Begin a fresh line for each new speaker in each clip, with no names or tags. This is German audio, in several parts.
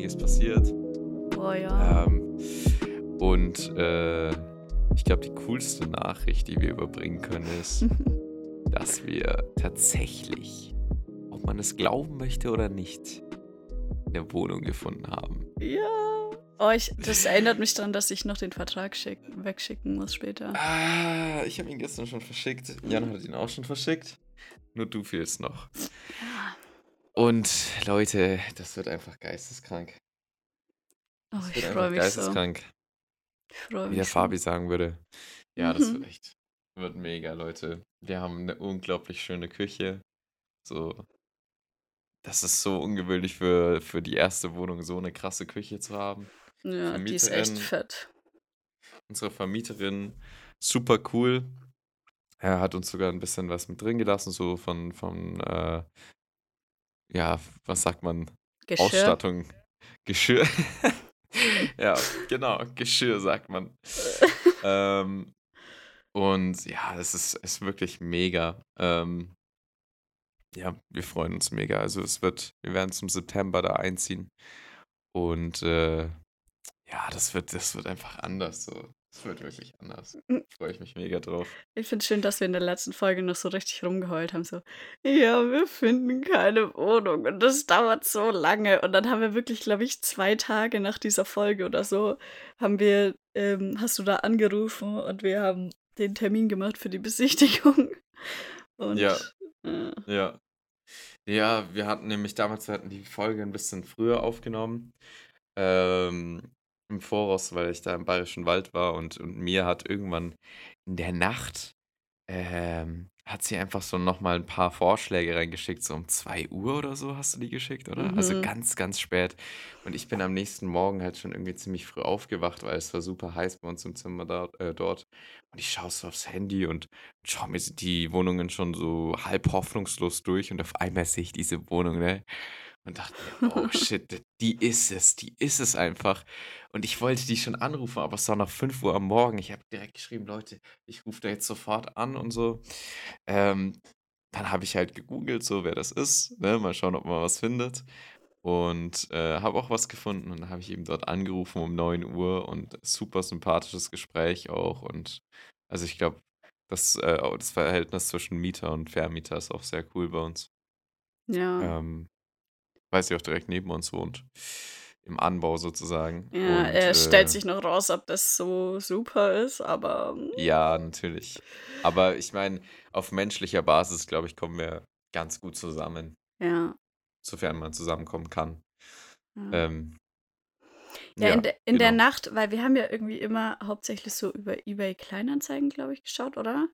einiges passiert.
Boah, ja.
Ähm, und äh, ich glaube, die coolste Nachricht, die wir überbringen können, ist, dass wir tatsächlich, ob man es glauben möchte oder nicht, eine Wohnung gefunden haben.
ja. Oh, ich, das erinnert mich daran, dass ich noch den Vertrag schick, wegschicken muss später.
Ah, ich habe ihn gestern schon verschickt. Jan hat ihn auch schon verschickt. Nur du fehlst noch.
Ja.
Und Leute, das wird einfach geisteskrank.
Oh,
Das
ich
wird
freue mich so.
geisteskrank,
Ich freue
wie
mich
der
so.
Fabi sagen würde. Ja, das
Mhm.
wird echt, wird mega, Leute. Wir haben eine unglaublich schöne Küche. So, das ist so ungewöhnlich für, für die erste Wohnung, so eine krasse Küche zu haben.
Ja, die ist echt fett.
Unsere Vermieterin, super cool. Er hat uns sogar ein bisschen was mit drin gelassen, so von, von äh, ja, was sagt man?
Geschirr.
Ausstattung, Geschirr. ja, genau, Geschirr sagt man. ähm, und ja, es ist, ist wirklich mega. Ähm, ja, wir freuen uns mega. Also es wird, wir werden zum September da einziehen. Und äh, ja, das wird, das wird einfach anders. So. Es wird wirklich anders.
Mhm.
Freue ich mich mega drauf.
Ich finde es schön, dass wir in der letzten Folge noch so richtig rumgeheult haben. So, ja, wir finden keine Wohnung und das dauert so lange. Und dann haben wir wirklich, glaube ich, zwei Tage nach dieser Folge oder so, haben wir, ähm, hast du da angerufen und wir haben den Termin gemacht für die Besichtigung. Und
Ja.
äh,
Ja. Ja, wir hatten nämlich damals, wir hatten die Folge ein bisschen früher aufgenommen. Ähm, Im Voraus, weil ich da im Bayerischen Wald war und, und mir hat irgendwann in der Nacht, ähm, hat sie einfach so nochmal ein paar Vorschläge reingeschickt, so um 2 Uhr oder so hast du die geschickt, oder? Also
Mhm.
ganz, ganz spät. Und ich bin am nächsten Morgen halt schon irgendwie ziemlich früh aufgewacht, weil es war super heiß bei uns im Zimmer da, äh, dort. Und ich schaue so aufs Handy und schaue mir die Wohnungen schon so halb hoffnungslos durch und auf einmal sehe ich diese Wohnung, ne? Und dachte mir, oh shit, die ist es, die ist es einfach. Und ich wollte die schon anrufen, aber es war noch 5 Uhr am Morgen. Ich habe direkt geschrieben, Leute, ich rufe da jetzt sofort an und so. Ähm, dann habe ich halt gegoogelt, so wer das ist, ne? Mal schauen, ob man was findet. Und äh, habe auch was gefunden und dann habe ich eben dort angerufen um 9 Uhr und super sympathisches Gespräch auch. Und also ich glaube, das, äh, das Verhältnis zwischen Mieter und Vermieter ist auch sehr cool bei uns.
ja.
Ähm, weil sie auch direkt neben uns wohnt. Im Anbau sozusagen.
Ja,
Und
es stellt
äh,
sich noch raus, ob das so super ist, aber mm,
ja, natürlich. Aber ich meine, auf menschlicher Basis, glaube ich, kommen wir ganz gut zusammen,
ja.
sofern man zusammenkommen kann.
ja.
Ähm,
Ja,
ja,
in, de, in der
genau.
Nacht, weil wir haben ja irgendwie immer hauptsächlich so über eBay Kleinanzeigen, glaube ich, geschaut, oder?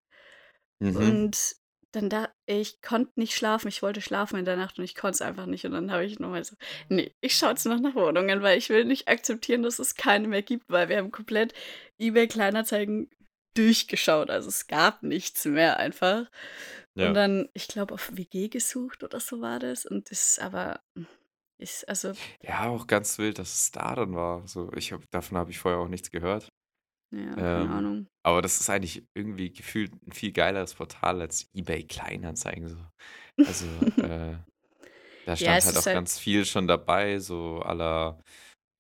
Mhm.
Und dann da, ich konnte nicht schlafen, ich wollte schlafen in der Nacht und ich konnte es einfach nicht. Und dann habe ich nochmal so, nee, ich schaue jetzt noch nach Wohnungen, weil ich will nicht akzeptieren, dass es keine mehr gibt, weil wir haben komplett eBay Kleinanzeigen durchgeschaut. Also es gab nichts mehr einfach. Und
Ja.
dann, ich glaube, auf WG gesucht oder so war das. Und das ist aber, ist, also,
Ja, auch ganz wild, dass es da dann war. So, ich hab, davon habe ich vorher auch nichts gehört.
Ja, keine
Ähm,
Ahnung.
aber das ist eigentlich irgendwie gefühlt ein viel geileres Portal als eBay Kleinanzeigen. So. Also, äh, da
Ja,
stand
es
halt auch
halt,
ganz viel schon dabei, so aller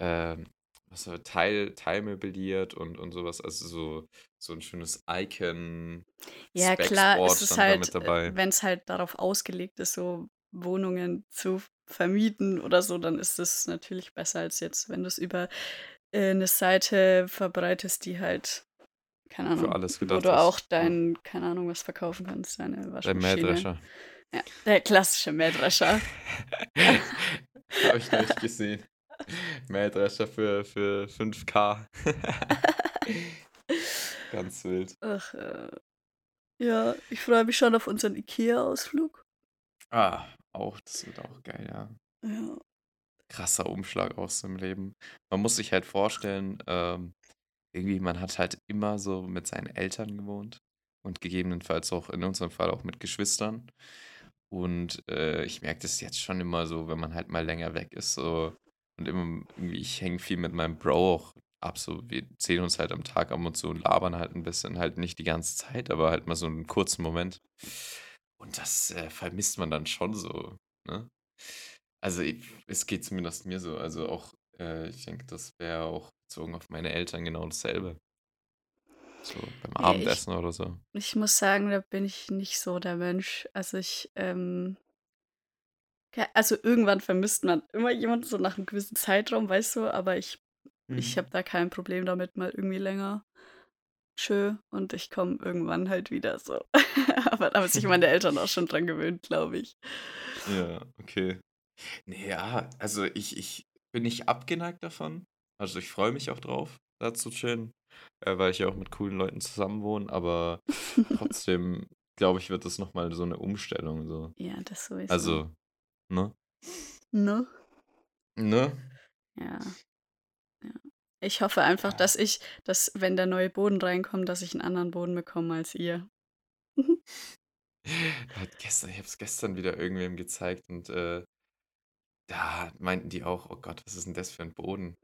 ähm, was so Teil, teilmöbliert und, und sowas. Also so, so ein schönes Icon,
ja klar, es ist halt,
dabei.
wenn es halt darauf ausgelegt ist, so Wohnungen zu vermieten oder so, dann ist es natürlich besser als jetzt, wenn du es über äh, eine Seite verbreitest, die halt, keine
Für
Ahnung,
alles
wo
gedacht
du auch dein, keine Ahnung, was verkaufen kannst, deine
Der
Waschmaschine.
Mähdrescher.
Ja, der klassische Mähdrescher.
Habe ich nicht gesehen. Mähdrescher für, für 5K. Ganz wild.
Ach, äh, ja, ich freue mich schon auf unseren Ikea-Ausflug.
Ah, auch, das wird auch geil, ja.
Ja.
Krasser Umschlag aus dem Leben. Man muss sich halt vorstellen, ähm, irgendwie, man hat halt immer so mit seinen Eltern gewohnt und gegebenenfalls auch in unserem Fall auch mit Geschwistern. Und äh, ich merke das jetzt schon immer so, wenn man halt mal länger weg ist, so und immer ich hänge viel mit meinem Bro auch ab. So, wir sehen uns halt am Tag ab und zu und labern halt ein bisschen, halt nicht die ganze Zeit, aber halt mal so einen kurzen Moment. Und das äh, vermisst man dann schon so, ne? Also ich, es geht zumindest mir so. Also auch, äh, ich denke, das wäre auch bezogen auf meine Eltern genau dasselbe. So beim
Ja, ich,
Abendessen oder so.
ich muss sagen, da bin ich nicht so der Mensch. Also ich, ähm, also irgendwann vermisst man immer jemanden so nach einem gewissen Zeitraum, weißt du, aber ich, ich habe
Mhm.
da kein Problem damit, mal irgendwie länger. Tschö, und ich komme irgendwann halt wieder so. Aber da haben sich meine Eltern auch schon dran gewöhnt, glaube ich.
Ja, okay. Ja, also ich, ich bin nicht abgeneigt davon. Also ich freue mich auch drauf, da zu chillen, äh, weil ich ja auch mit coolen Leuten zusammen wohne, aber trotzdem, glaube ich, wird das nochmal so eine Umstellung. So.
Ja, das sowieso.
Also, ne?
Ne?
Ne?
Ja, ja. Ich hoffe einfach,
Ja.
dass ich, dass wenn der neue Boden reinkommt, dass ich einen anderen Boden bekomme als ihr.
Gestern, ich habe es gestern wieder irgendwem gezeigt und äh, da meinten die auch, oh Gott, was ist denn das für ein Boden?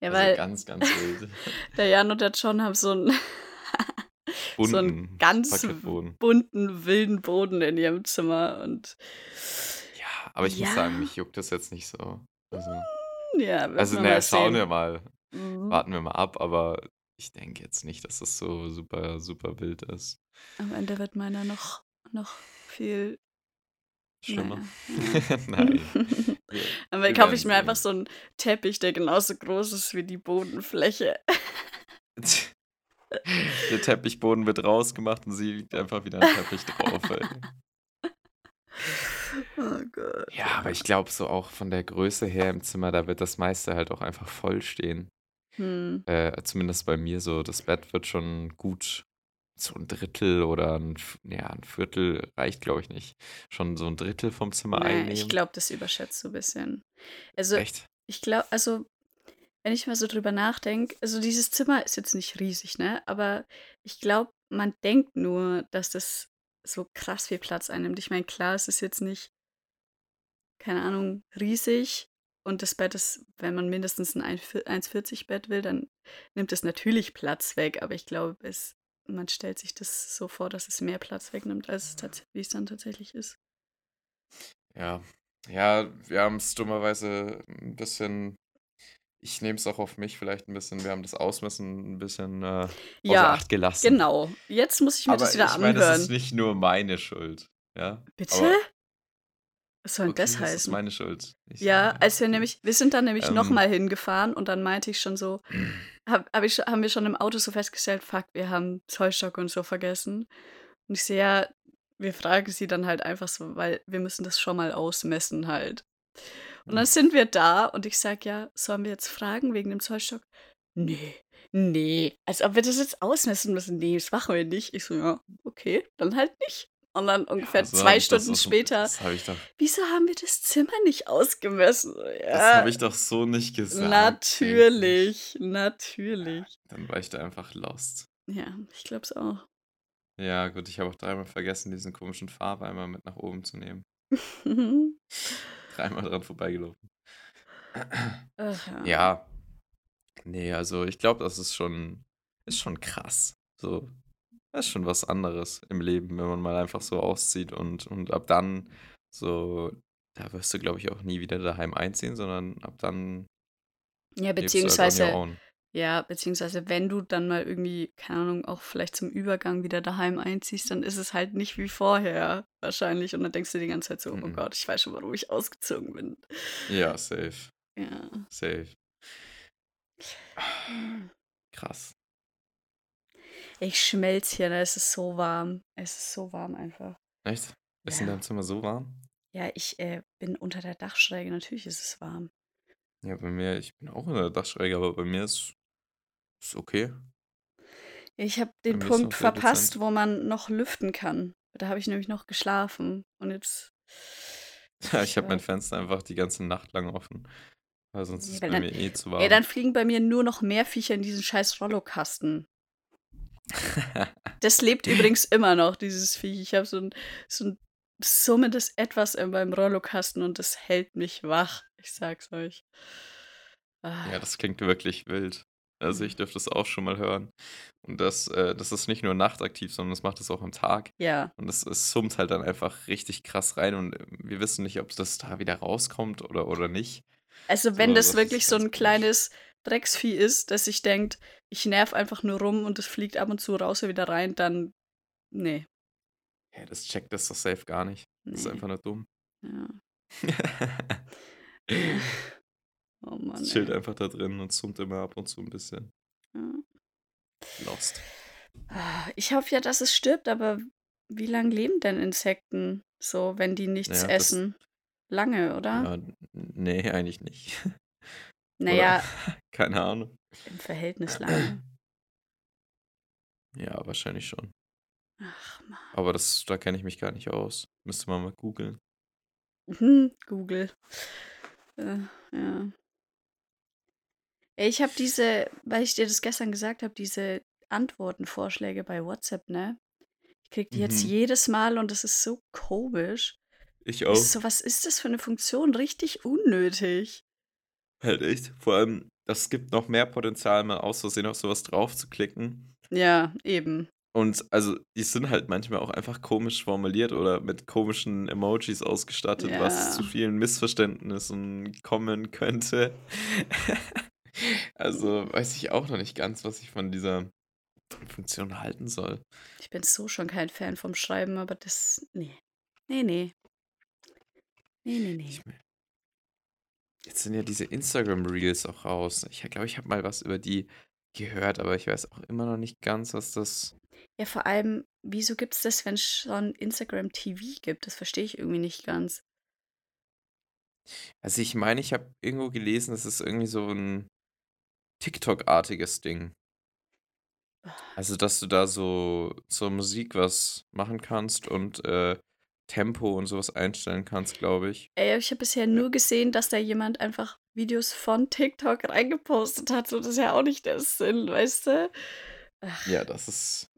Ja,
Also
weil
ganz, ganz wild.
der Jan und der John haben so einen, so einen
Bunten
ganz bunten, wilden Boden in ihrem Zimmer. Und
Ja, aber ich muss sagen,
ja,
mich juckt das jetzt nicht so. Also,
ja, werden
also naja, schauen wir mal.
Mhm.
Warten wir mal ab, aber ich denke jetzt nicht, dass das so super, super wild ist.
Am Ende wird meiner noch, noch viel,
Schlimmer. Nein. Wir,
Dann kaufe ich mir einfach so einen Teppich, der genauso groß ist wie die Bodenfläche.
Der Teppichboden wird rausgemacht und sie liegt einfach wieder ein Teppich drauf. Ey.
Oh Gott,
Ja, aber ich glaube so auch von der Größe her im Zimmer, da wird das meiste halt auch einfach voll stehen.
Hm.
Äh, zumindest bei mir so. Das Bett wird schon gut so ein Drittel oder ein, ja, ein Viertel reicht, glaube ich, nicht. Schon so ein Drittel vom Zimmer
ich
einnehmen.
glaube, das überschätzt du ein bisschen. Also,
Echt?
ich glaube, also, wenn ich mal so drüber nachdenke, also dieses Zimmer ist jetzt nicht riesig, ne? Aber ich glaube, man denkt nur, dass das so krass viel Platz einnimmt. Ich meine, klar, es ist jetzt nicht, keine Ahnung, riesig. Und das Bett ist, wenn man mindestens ein 1,40 Bett will, dann nimmt es natürlich Platz weg. Aber ich glaube, es, man stellt sich das so vor, dass es mehr Platz wegnimmt, als es, tats- wie es dann tatsächlich ist.
Ja. Ja, wir haben es dummerweise ein bisschen. Ich nehme es auch auf mich vielleicht ein bisschen. Wir haben das Ausmessen ein bisschen äh, außer
Ja,
Acht gelassen.
genau. Jetzt muss ich mir das
Aber
wieder
ich meine, es ist
anhören.
nicht nur meine Schuld. Ja.
Bitte?
Aber
Was soll denn
okay,
das
das ist
heißen?
meine Schuld. Ich,
Ja, als wir nämlich, wir sind dann nämlich
Ähm,
nochmal hingefahren und dann meinte ich schon so, hab, hab ich, haben wir schon im Auto so festgestellt, fuck, wir haben Zollstock und so vergessen. Und ich sehe ja, wir fragen sie dann halt einfach so, weil wir müssen das schon mal ausmessen halt. Und dann sind wir da und ich sag ja, sollen wir jetzt fragen wegen dem Zollstock? Nee, nee, als ob wir das jetzt ausmessen müssen. Nee, das machen wir nicht. Ich so, ja, okay, dann halt nicht. Und dann ungefähr
ja, so
zwei
das
Stunden
auch.
später,
Das habe ich doch.
wieso haben wir das Zimmer nicht ausgemessen? So,
Das
Ja,
habe ich doch so nicht gesagt,
natürlich, natürlich.
Dann war ich da einfach lost.
Ja, ich glaub's auch.
Ja, gut, ich habe auch dreimal vergessen, diesen komischen Farbeimer mit nach oben zu nehmen. Dreimal dran vorbeigelaufen.
Ach ja.
Ja, nee, also ich glaube, das ist schon, ist schon krass. So, das ist schon was anderes im Leben, wenn man mal einfach so auszieht und, und ab dann so, da wirst du, glaube ich, auch nie wieder daheim einziehen, sondern ab dann
Ja, beziehungsweise, ja, beziehungsweise, wenn du dann mal irgendwie, keine Ahnung, auch vielleicht zum Übergang wieder daheim einziehst, dann ist es halt nicht wie vorher wahrscheinlich. Und dann denkst du die ganze Zeit so, oh
Mhm.
Gott, ich weiß schon, warum ich ausgezogen bin.
Ja, safe,
Ja.
safe. Krass.
Ich schmelz hier, ne? Es ist so warm. Es ist so warm einfach.
Echt? Ist in
Ja.
deinem Zimmer so warm?
Ja, ich äh, bin unter der Dachschräge. Natürlich ist es warm.
Ja, bei mir, ich bin auch in der Dachschräge, aber bei mir ist, ist okay.
Ich habe den
ist
Punkt verpasst, wo man noch lüften kann. Da habe ich nämlich noch geschlafen. Und jetzt.
Ja, ich habe mein
war.
Fenster einfach die ganze Nacht lang offen, weil sonst ist
Nee,
es bei
dann.
mir eh zu warm.
dann fliegen bei mir nur noch mehr Viecher in diesen scheiß Rollokasten. Das lebt übrigens immer noch, dieses Viech. Ich habe so ein, so ein summendes Etwas in meinem Rollokasten und das hält mich wach. Ich sag's euch.
Ja,
Ah,
das klingt wirklich wild. Also, ich dürfte es auch schon mal hören. Und das äh, das ist nicht nur nachtaktiv, sondern das macht es auch am Tag.
Ja.
Und es es summt halt dann einfach richtig krass rein und, äh, wir wissen nicht, ob das da wieder rauskommt oder oder nicht.
Also, wenn
So,
das
das
wirklich so
ganz
'n
komisch.
kleines Drecksvieh ist, das sich denkt: „Ich nerv einfach nur rum und es fliegt ab und zu raus und wieder rein“, dann ne.
Hä, das checkt das doch safe gar nicht. Das ist einfach nur dumm.
Ja. Oh Mann,
Es chillt
ey.
einfach da drin und summt immer ab und zu 'n bisschen.
Ja.
Lost.
Ich hoffe ja, dass es stirbt, aber wie lang leben denn Insekten so, wenn die nichts
ja,
essen? Lange, oder?
Ja, n ne, eigentlich nicht.
Na
Oder
ja
keine Ahnung.
Im Verhältnis lange.
Ja, wahrscheinlich schon.
Ach Mann.
Aber das da kenne ich mich gar nicht aus. Müsste man mal googeln.
Mhm, Google. Äh, ja. Ich habe diese weil ich dir das gestern gesagt habe, diese Antworten-Vorschläge bei WhatsApp, ne? Ich kriege die jetzt
Mhm.
jedes Mal und das ist so komisch.
Ich auch.
so: „Was ist das für 'ne Funktion?“ Richtig unnötig.
Halt echt. Vor allem, das gibt noch mehr Potenzial, mal aus Versehen auf so was draufzuklicken.
Ja, eben.
Und also, die sind halt manchmal auch einfach komisch formuliert oder mit komischen Emojis ausgestattet, was zu
Ja.
vielen Missverständnissen kommen könnte. Also, weiß ich auch noch nicht ganz, was ich von dieser Funktion halten soll.
Ich bin so schon kein Fan vom Schreiben, aber das ne. Ne, ne. Ne, ne, ne.
Ich Jetzt sind ja diese Instagram Reels auch raus. Ich glaube, ich habe mal was über die gehört, aber ich weiß auch immer noch nicht ganz, was das
Ja, vor allem, wieso gibt's das, wenn's schon Instagram TV gibt? Das verstehe ich irgendwie nicht ganz.
Also, ich meine, ich habe irgendwo gelesen, das ist irgendwie so 'n TikTok-artiges Ding. Also, dass du da so zur Musik was machen kannst und, äh, Tempo und so was einstellen kannst, glaube ich.
Ey, ich habe bisher nur gesehen, dass da jemand einfach Videos von TikTok reingepostet hat, so das ist ja auch nicht der Sinn, weißt du? Ach.
Ja, das ist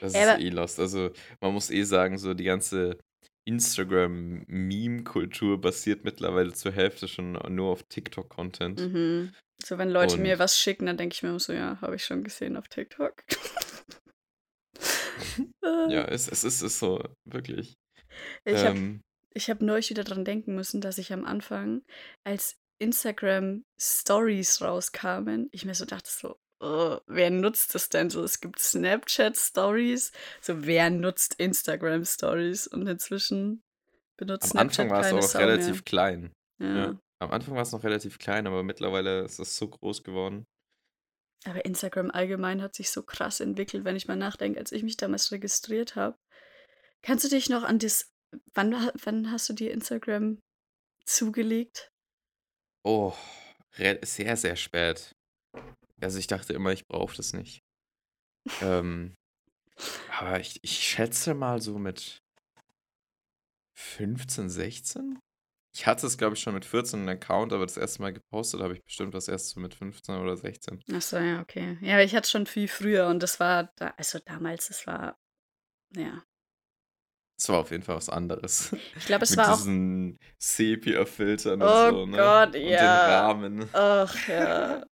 das
Ey,
ist eh lost. Also, man muss eh sagen, so die ganze Instagram-Meme-Kultur basiert mittlerweile zur Hälfte schon nur auf TikTok-Content.
Mhm. So, wenn Leute mir
Und
was schicken, dann denke ich mir immer so: „Ja, habe ich schon gesehen auf TikTok.“
Ja, es es ist ist so, wirklich.
Ich habe
Ähm
habe neulich wieder dran denken müssen, dass ich am Anfang, als Instagram Stories rauskamen, ich mir so dachte so: „Oh, wer nutzt das denn so?“ Es gibt Snapchat Stories, so wer nutzt Instagram Stories? Und inzwischen benutzt
Am Anfang war es auch noch
Sau mehr.
relativ klein. Ja.
Ja.
Am Anfang war es noch relativ klein, aber mittlerweile ist es so groß geworden.
Aber Instagram allgemein hat sich so krass entwickelt, wenn ich mal nachdenke, als ich mich damals registriert habe. Kannst du dich noch an das wann wann hast du dir Instagram zugelegt?
Oh, sehr, sehr spät. Also, ich dachte immer, ich brauche das nicht. Ähm, aber ich ich schätze mal so mit 15, 16? Ich hatte es, glaube ich, schon mit 14 'n Account, aber das erste Mal gepostet habe ich bestimmt das erst so mit 15 oder 16.
Ach so, ja, okay. Ja, aber ich hatte es schon viel früher und das war da also, damals, das war ja.
Es war auf jeden Fall was anderes.
Ich glaube, es
Mit
war auch
diesen Sepia-Filtern und
Oh
so, ne?
Gott,
Und den
ja.
Rahmen.
Ach ja.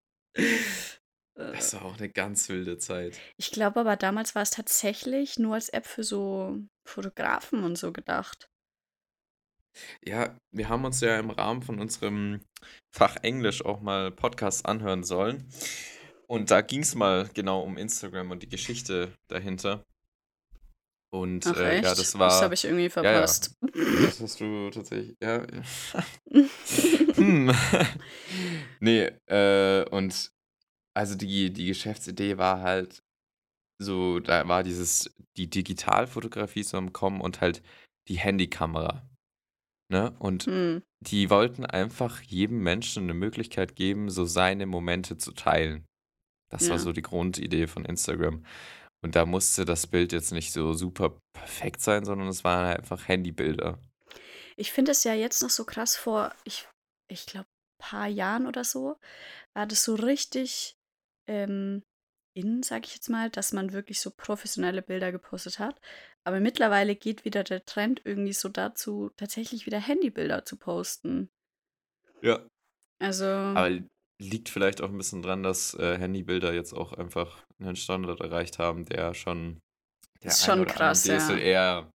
Das war auch 'ne ganz wilde Zeit.
Ich glaube aber, damals war es tatsächlich nur als App für so Fotografen und so gedacht.
Ja, wir haben uns ja im Rahmen von unserem Fach Englisch auch mal Podcasts anhören sollen. Und da ging's mal genau um Instagram und die Geschichte dahinter. Und,
Ach
äh, ja, das
Das
war
habe ich irgendwie
ja, ja.
verpasst.
Das hast du tatsächlich ja. Hm. Ne, äh, und also die die Geschäftsidee war halt so da war dieses die Digitalfotografie so am Kommen und halt die Handykamera, ne? Und
Mhm.
die wollten einfach jedem Menschen 'ne Möglichkeit geben, so seine Momente zu teilen. Das war
Ja.
so die Grundidee von Instagram. Und da musste das Bild jetzt nicht so super perfekt sein, sondern es waren halt einfach Handybilder.
Ich finde es ja jetzt noch so krass vor ich ich glaube, paar Jahren oder so, war das so richtig, ähm, in, sage ich jetzt mal, dass man wirklich so professionelle Bilder gepostet hat. Aber mittlerweile geht wieder der Trend irgendwie so dazu, tatsächlich wieder Handybilder zu posten.
Ja.
Also
Aber liegt vielleicht auch ein bisschen dran, dass, äh, Handybilder jetzt auch einfach einen Standard erreicht haben, der schon der
Ist
ein
schon krass, ja.
DSLR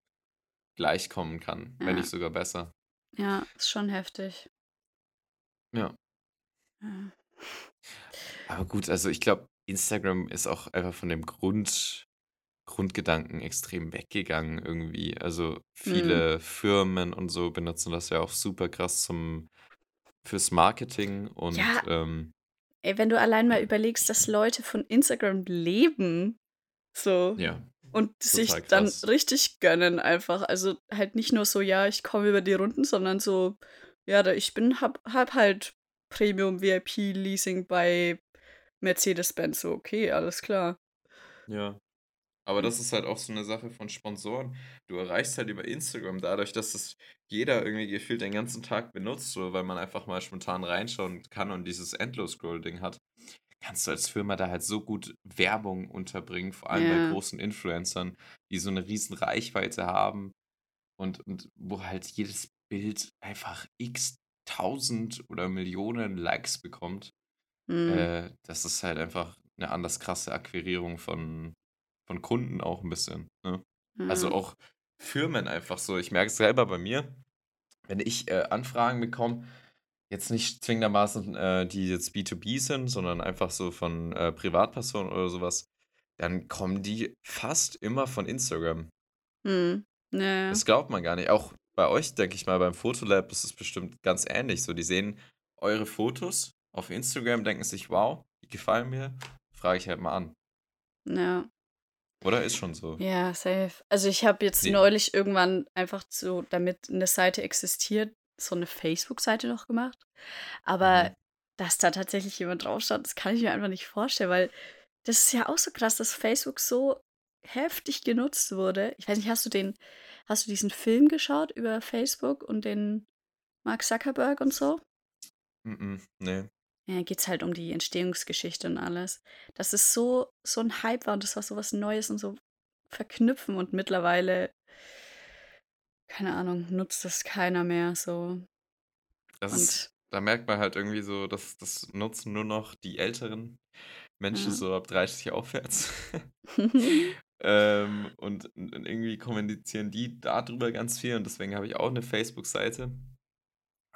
gleichkommen kann, wenn
Ja.
nicht sogar besser.
Ja, ist schon heftig.
Ja.
Ja.
Aber gut, also ich glaube, Instagram ist auch einfach von dem Grund Grundgedanken extrem weggegangen irgendwie. Also
Mhm.
viele Firmen und so benutzen das ja auch super krass zum fürs Marketing und,
Ja.
ähm
Ey, wenn du allein mal überlegst, dass Leute von Instagram leben, so
Ja,
und sich
total
dann
krass.
richtig gönnen einfach. Also halt nicht nur so, ja, ich komme über die Runden, sondern so, ja, da ich bin habe habe halt Premium VIP Leasing bei Mercedes-Benz, so okay, alles klar.
Ja. Aber das ist halt auch so 'ne Sache von Sponsoren. Du erreichst halt über Instagram dadurch, dass es jeder irgendwie gefühlt den ganzen Tag benutzt, so, weil man einfach mal spontan reinschauen kann und dieses Endlos-Scroll-Ding hat. Kannst du als Firma da halt so gut Werbung unterbringen, vor allem bei
Ja.
großen Influencern, die so 'ne riesen Reichweite haben und und wo halt jedes Bild einfach X Tausend oder Millionen Likes bekommt.
Mhm.
Äh, das ist halt einfach 'ne anders krasse Akquirierung von von Kunden auch 'n bisschen, ne? Also
Ja.
auch Firmen einfach so. Ich merke es selber bei mir, wenn ich, äh, Anfragen bekomme, jetzt nicht zwingendermaßen, äh, die jetzt B2B sind, sondern einfach so von, äh, Privatpersonen oder so was, dann kommen die fast immer von Instagram.
Mhm. Ja, ja.
Das glaubt man gar nicht. Auch bei euch, denke ich mal, beim Fotolab ist es bestimmt ganz ähnlich so. Die sehen eure Fotos auf Instagram, denken sich: „Wow, die gefallen mir, frage ich halt mal an.“
Ja.
Oder? Ist schon so.
Ja, safe. Also, ich habe jetzt
Ne.
neulich irgendwann einfach so, damit 'ne Seite existiert, so 'ne Facebook-Seite noch gemacht. Aber
Mhm.
dass da tatsächlich jemand drauf schaut, das kann ich mir einfach nicht vorstellen, weil das ist ja auch so krass, dass Facebook so heftig genutzt wurde. Ich weiß nicht, hast du den hast du diesen Film geschaut über Facebook und den Mark Zuckerberg und so?
Mm, ne.
Ja, geht's halt um die Entstehungsgeschichte und alles. Dass es so so 'n Hype war und das war so was Neues und so verknüpfen und mittlerweile keine Ahnung, nutzt das keiner mehr so.
Das ist
Und
da merkt man halt irgendwie so, dass das nutzen nur noch die älteren Menschen
Ja.
so ab 30 aufwärts. Ähm, und und irgendwie kommunizieren die da drüber ganz viel und deswegen habe ich auch 'ne Facebook-Seite.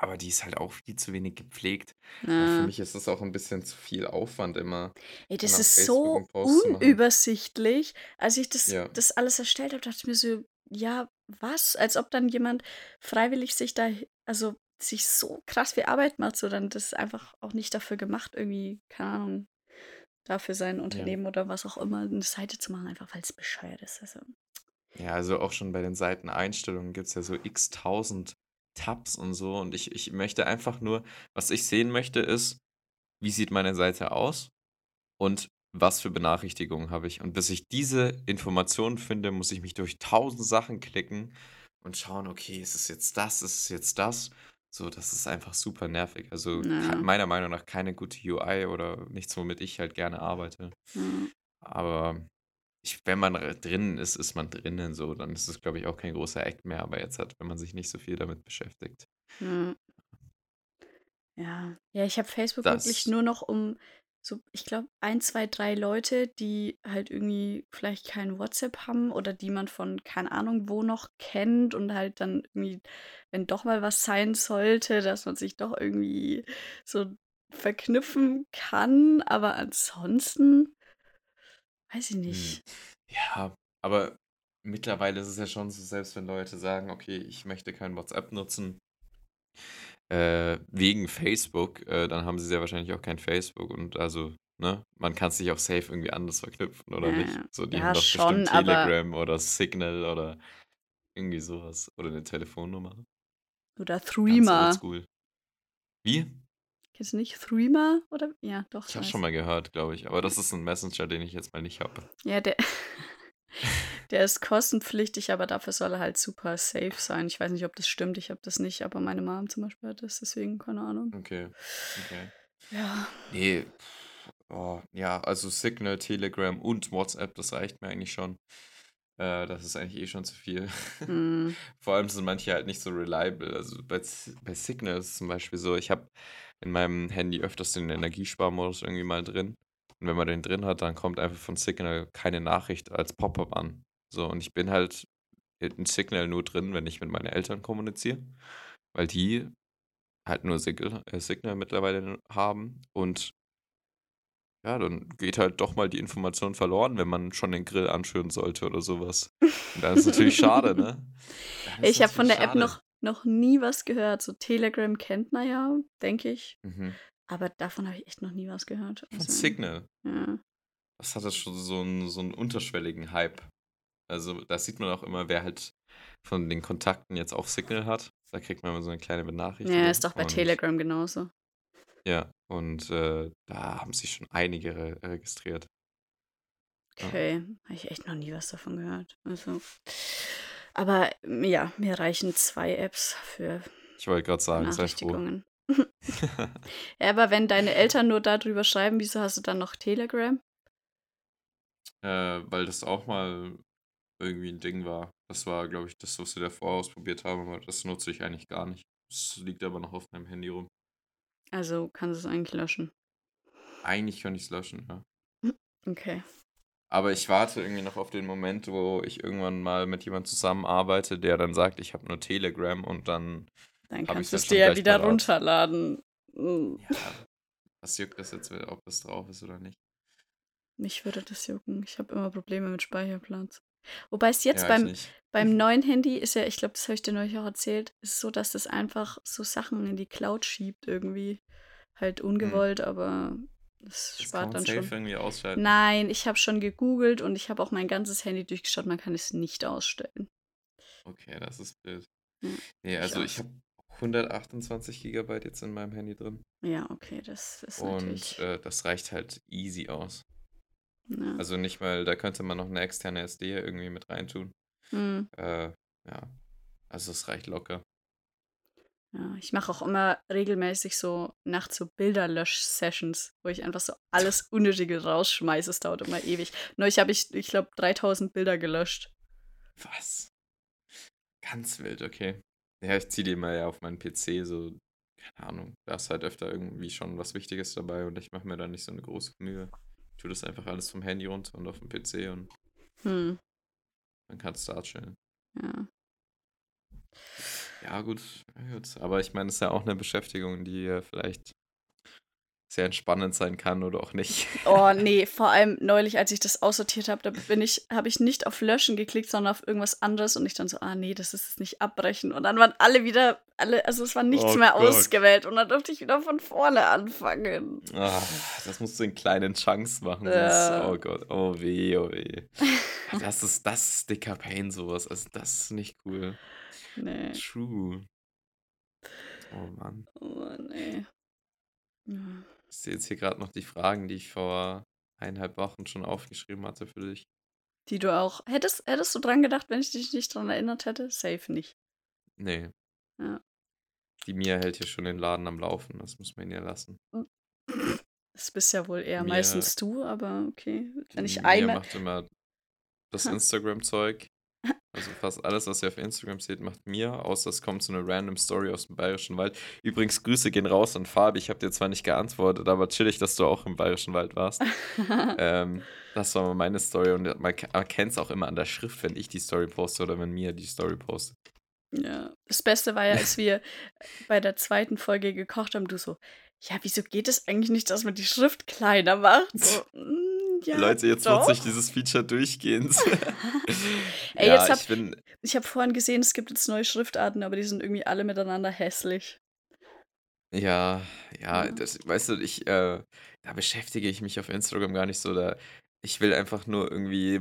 Aber die ist halt auch viel zu wenig gepflegt. Weil für
Ja.
mich ist das auch 'n bisschen zu viel Aufwand immer,
Ey, das ist
Facebook
so unübersichtlich. Als ich das
Ja.
das alles erstellt habe, dachte ich mir so: „Ja, was?“ Als ob dann jemand freiwillig sich da also, sich so krass viel Arbeit macht, so dann das ist einfach auch nicht dafür gemacht, irgendwie, keine Ahnung, da für sein
Ja.
Unternehmen oder was auch immer 'ne Seite zu machen, einfach weil's bescheuert ist, also.
Ja, also auch schon bei den Seiteneinstellungen gibt's ja so X Tausend Tabs und so und ich ich möchte einfach nur was ich sehen möchte, ist: Wie sieht meine Seite aus und was für Benachrichtigungen habe ich? Und bis ich diese Informationen finde, muss ich mich durch tausend Sachen klicken und schauen: „Okay, ist es jetzt das? Ist es jetzt das?“ So, das ist einfach super nervig. Also, kei
Ja.
meiner Meinung nach keine gute UI oder nichts, womit ich halt gerne arbeite.
Ja.
Aber ich wenn man r drin ist, ist man drinnen so, dann ist es, glaube ich, auch kein großer Act mehr, aber jetzt halt, wenn man sich nicht so viel damit beschäftigt.
Ja. Ja. Ja, ich habe Facebook wirklich
Das
nur noch um so, ich glaube, 1, 2, 3 Leute, die halt irgendwie vielleicht kein WhatsApp haben oder die man von keine Ahnung wo noch kennt und halt dann irgendwie, wenn doch mal was sein sollte, dass man sich doch irgendwie so verknüpfen kann, aber ansonsten weiß ich
Hm,
nicht.
ja, aber mittlerweile ist es ja schon so, selbst wenn Leute sagen: „Okay, ich möchte kein WhatsApp nutzen“ äh, wegen Facebook, äh, dann haben sie sehr wahrscheinlich auch kein Facebook und also, ne, man kann's sich auch safe irgendwie anders verknüpfen oder nicht?
Ja,
So, die haben
ja
doch
schon,
bestimmt Telegram oder Signal oder irgendwie so was oder 'ne Telefonnummer.
Oder
Ganz
Threema.
Wie?
Du nicht Threema oder ja, doch,
Ich habe schon mal gehört, glaube ich, aber das ist 'n Messenger, den ich jetzt mal nicht habe.
Ja, der der ist kostenpflichtig, aber dafür soll er halt super safe sein. Ich weiß nicht, ob das stimmt, ich habe das nicht, aber meine Mom zum Beispiel hat das, deswegen keine Ahnung.
Okay, okay.
Ja.
Ne, oh, ja, also Signal, Telegram und WhatsApp, das reicht mir eigentlich schon. Äh, das ist eigentlich eh schon zu viel.
Mhm.
Vor allem sind manche halt nicht so reliable. Also bei, bei Signal ist es zum Beispiel so, ich habe in meinem Handy öfters den Energiesparmodus irgendwie mal drin. Und wenn man den drin hat, dann kommt einfach von Signal keine Nachricht als Pop-up an. So, und ich bin halt in Signal nur drin, wenn ich mit meinen Eltern kommuniziere, weil die halt nur Signal, äh, Signal mittlerweile haben. Und ja, dann geht halt doch mal die Information verloren, wenn man schon den Grill anschüren sollte oder sowas. Und dann ist natürlich schade, ne?
Ich habe von der App
schade.
noch, noch nie was gehört. So Telegram kennt man ja, denke ich.
Mhm.
Aber davon habe ich echt noch nie was gehört.
Von
Also,
Signal.
ja.
Das hat das schon so einen, so einen unterschwelligen Hype. Also da sieht man auch immer, wer halt von den Kontakten jetzt auch Signal hat. Da kriegt man immer so eine kleine Benachrichtigung.
ja, ist doch bei
und,
Telegram genauso.
Ja, und äh, da haben sich schon einige re registriert. Ja.
Okay, habe ich echt noch nie was davon gehört. Also, aber mm, ja, mir reichen zwei Apps für
Ich wollte gerade sagen, sei froh.
Ja, aber wenn deine Eltern nur darüber schreiben, wieso hast du dann noch Telegram?
äh, weil das auch mal irgendwie ein Ding war. Das war, glaube ich, das, was wir davor ausprobiert haben, aber das nutze ich eigentlich gar nicht. Das liegt aber noch auf meinem Handy rum.
Also kannst du es eigentlich löschen.
Eigentlich könnte ich es löschen, ja.
Okay.
Aber ich warte irgendwie noch auf den Moment, wo ich irgendwann mal mit jemandem zusammenarbeite, der dann sagt, ich habe nur Telegram und dann,
Dann kannst du
ja
es dir ja wieder
parat.
runterladen. Mm,
ja, was juckt das jetzt, ob das drauf ist oder nicht?
Mich würde das jucken. Ich habe immer Probleme mit Speicherplatz. Wobei es jetzt
ja,
beim, beim neuen Handy ist ja, ich glaube, das habe ich dir neulich auch erzählt, ist so, dass das einfach so Sachen in die Cloud schiebt irgendwie. Halt ungewollt, aber das
Das
spart
kann man
dann
safe
schon.
irgendwie ausschalten.
Nein, ich habe schon gegoogelt und ich habe auch mein ganzes Handy durchgeschaut, man kann es nicht ausstellen.
Okay, das ist blöd.
Ja,
Nee,
ich
also ich
auch.
habe 128 Gigabyte jetzt in meinem Handy drin.
Ja, okay, das ist
Und
natürlich.
äh, das reicht halt easy aus.
Ja.
Also nicht mal, da könnte man noch eine externe SD irgendwie mit reintun.
Hm,
Äh, ja, also es reicht locker.
Ja. Ich mache auch immer regelmäßig so nachts so Bilderlösch-Sessions, wo ich einfach so alles Unnötige rausschmeiße. Es dauert immer ewig. Neulich habe ich, ich glaube, 3000 Bilder gelöscht.
Was? Ganz wild, okay. Ja, ich ziehe die mal ja auf meinen PC, so, keine Ahnung, da ist halt öfter irgendwie schon was Wichtiges dabei und ich mache mir da nicht so eine große Mühe. Ich tue das einfach alles vom Handy runter und auf dem PC und
Hm,
dann kannst du darstellen.
ja.
Ja, gut, gut. Aber ich meine, es ist ja auch eine Beschäftigung, die äh, vielleicht sehr entspannend sein kann oder auch nicht.
Oh nee, vor allem neulich, als ich das aussortiert habe, da bin ich, habe ich nicht auf Löschen geklickt, sondern auf irgendwas anderes und ich dann so, ah nee, das ist es nicht abbrechen. Und dann waren alle wieder, alle, also es war nichts
Oh
mehr
Gott.
ausgewählt und dann durfte ich wieder von vorne anfangen.
Ah, das musst du in kleinen Chunks machen.
Ja.
Sonst, oh Gott, oh weh, oh weh. Das ist, das ist dicker Pain, sowas. Also, das ist nicht cool.
Nee,
True. Oh Mann.
oh nee. Ja.
Ich sehe jetzt hier gerade noch die Fragen, die ich vor eineinhalb Wochen schon aufgeschrieben hatte für dich.
Die du auch, hättest, hättest du dran gedacht, wenn ich dich nicht dran erinnert hätte? Safe nicht.
Nee.
Ja.
Die Mia hält hier schon den Laden am Laufen. Das muss man ihr lassen.
Das bist ja wohl eher
Mir-
meistens du, aber okay. Wenn ich
Mia
einmal.
macht immer das. Instagram-Zeug. Also fast alles, was ihr auf Instagram seht, macht mir, außer es kommt so eine random Story aus dem Bayerischen Wald. Übrigens, Grüße gehen raus an Fabi. Ich habe dir zwar nicht geantwortet, aber chillig, dass du auch im Bayerischen Wald warst. ähm, das war mal meine Story und man, man kennt es auch immer an der Schrift, wenn ich die Story poste oder wenn Mia die Story postet.
Ja, das Beste war ja, als wir bei der zweiten Folge gekocht haben, du so, ja, wieso geht es eigentlich nicht, dass man die Schrift kleiner macht? So, mm, ja,
Leute, jetzt
doch.
nutze ich dieses Feature durchgehend.
Ey,
ja,
jetzt hab-
ich bin,
Ich habe vorhin gesehen, es gibt jetzt neue Schriftarten, aber die sind irgendwie alle miteinander hässlich.
Ja, ja,
Ja.
das, weißt du, ich, äh, da beschäftige ich mich auf Instagram gar nicht so. Da, ich will einfach nur irgendwie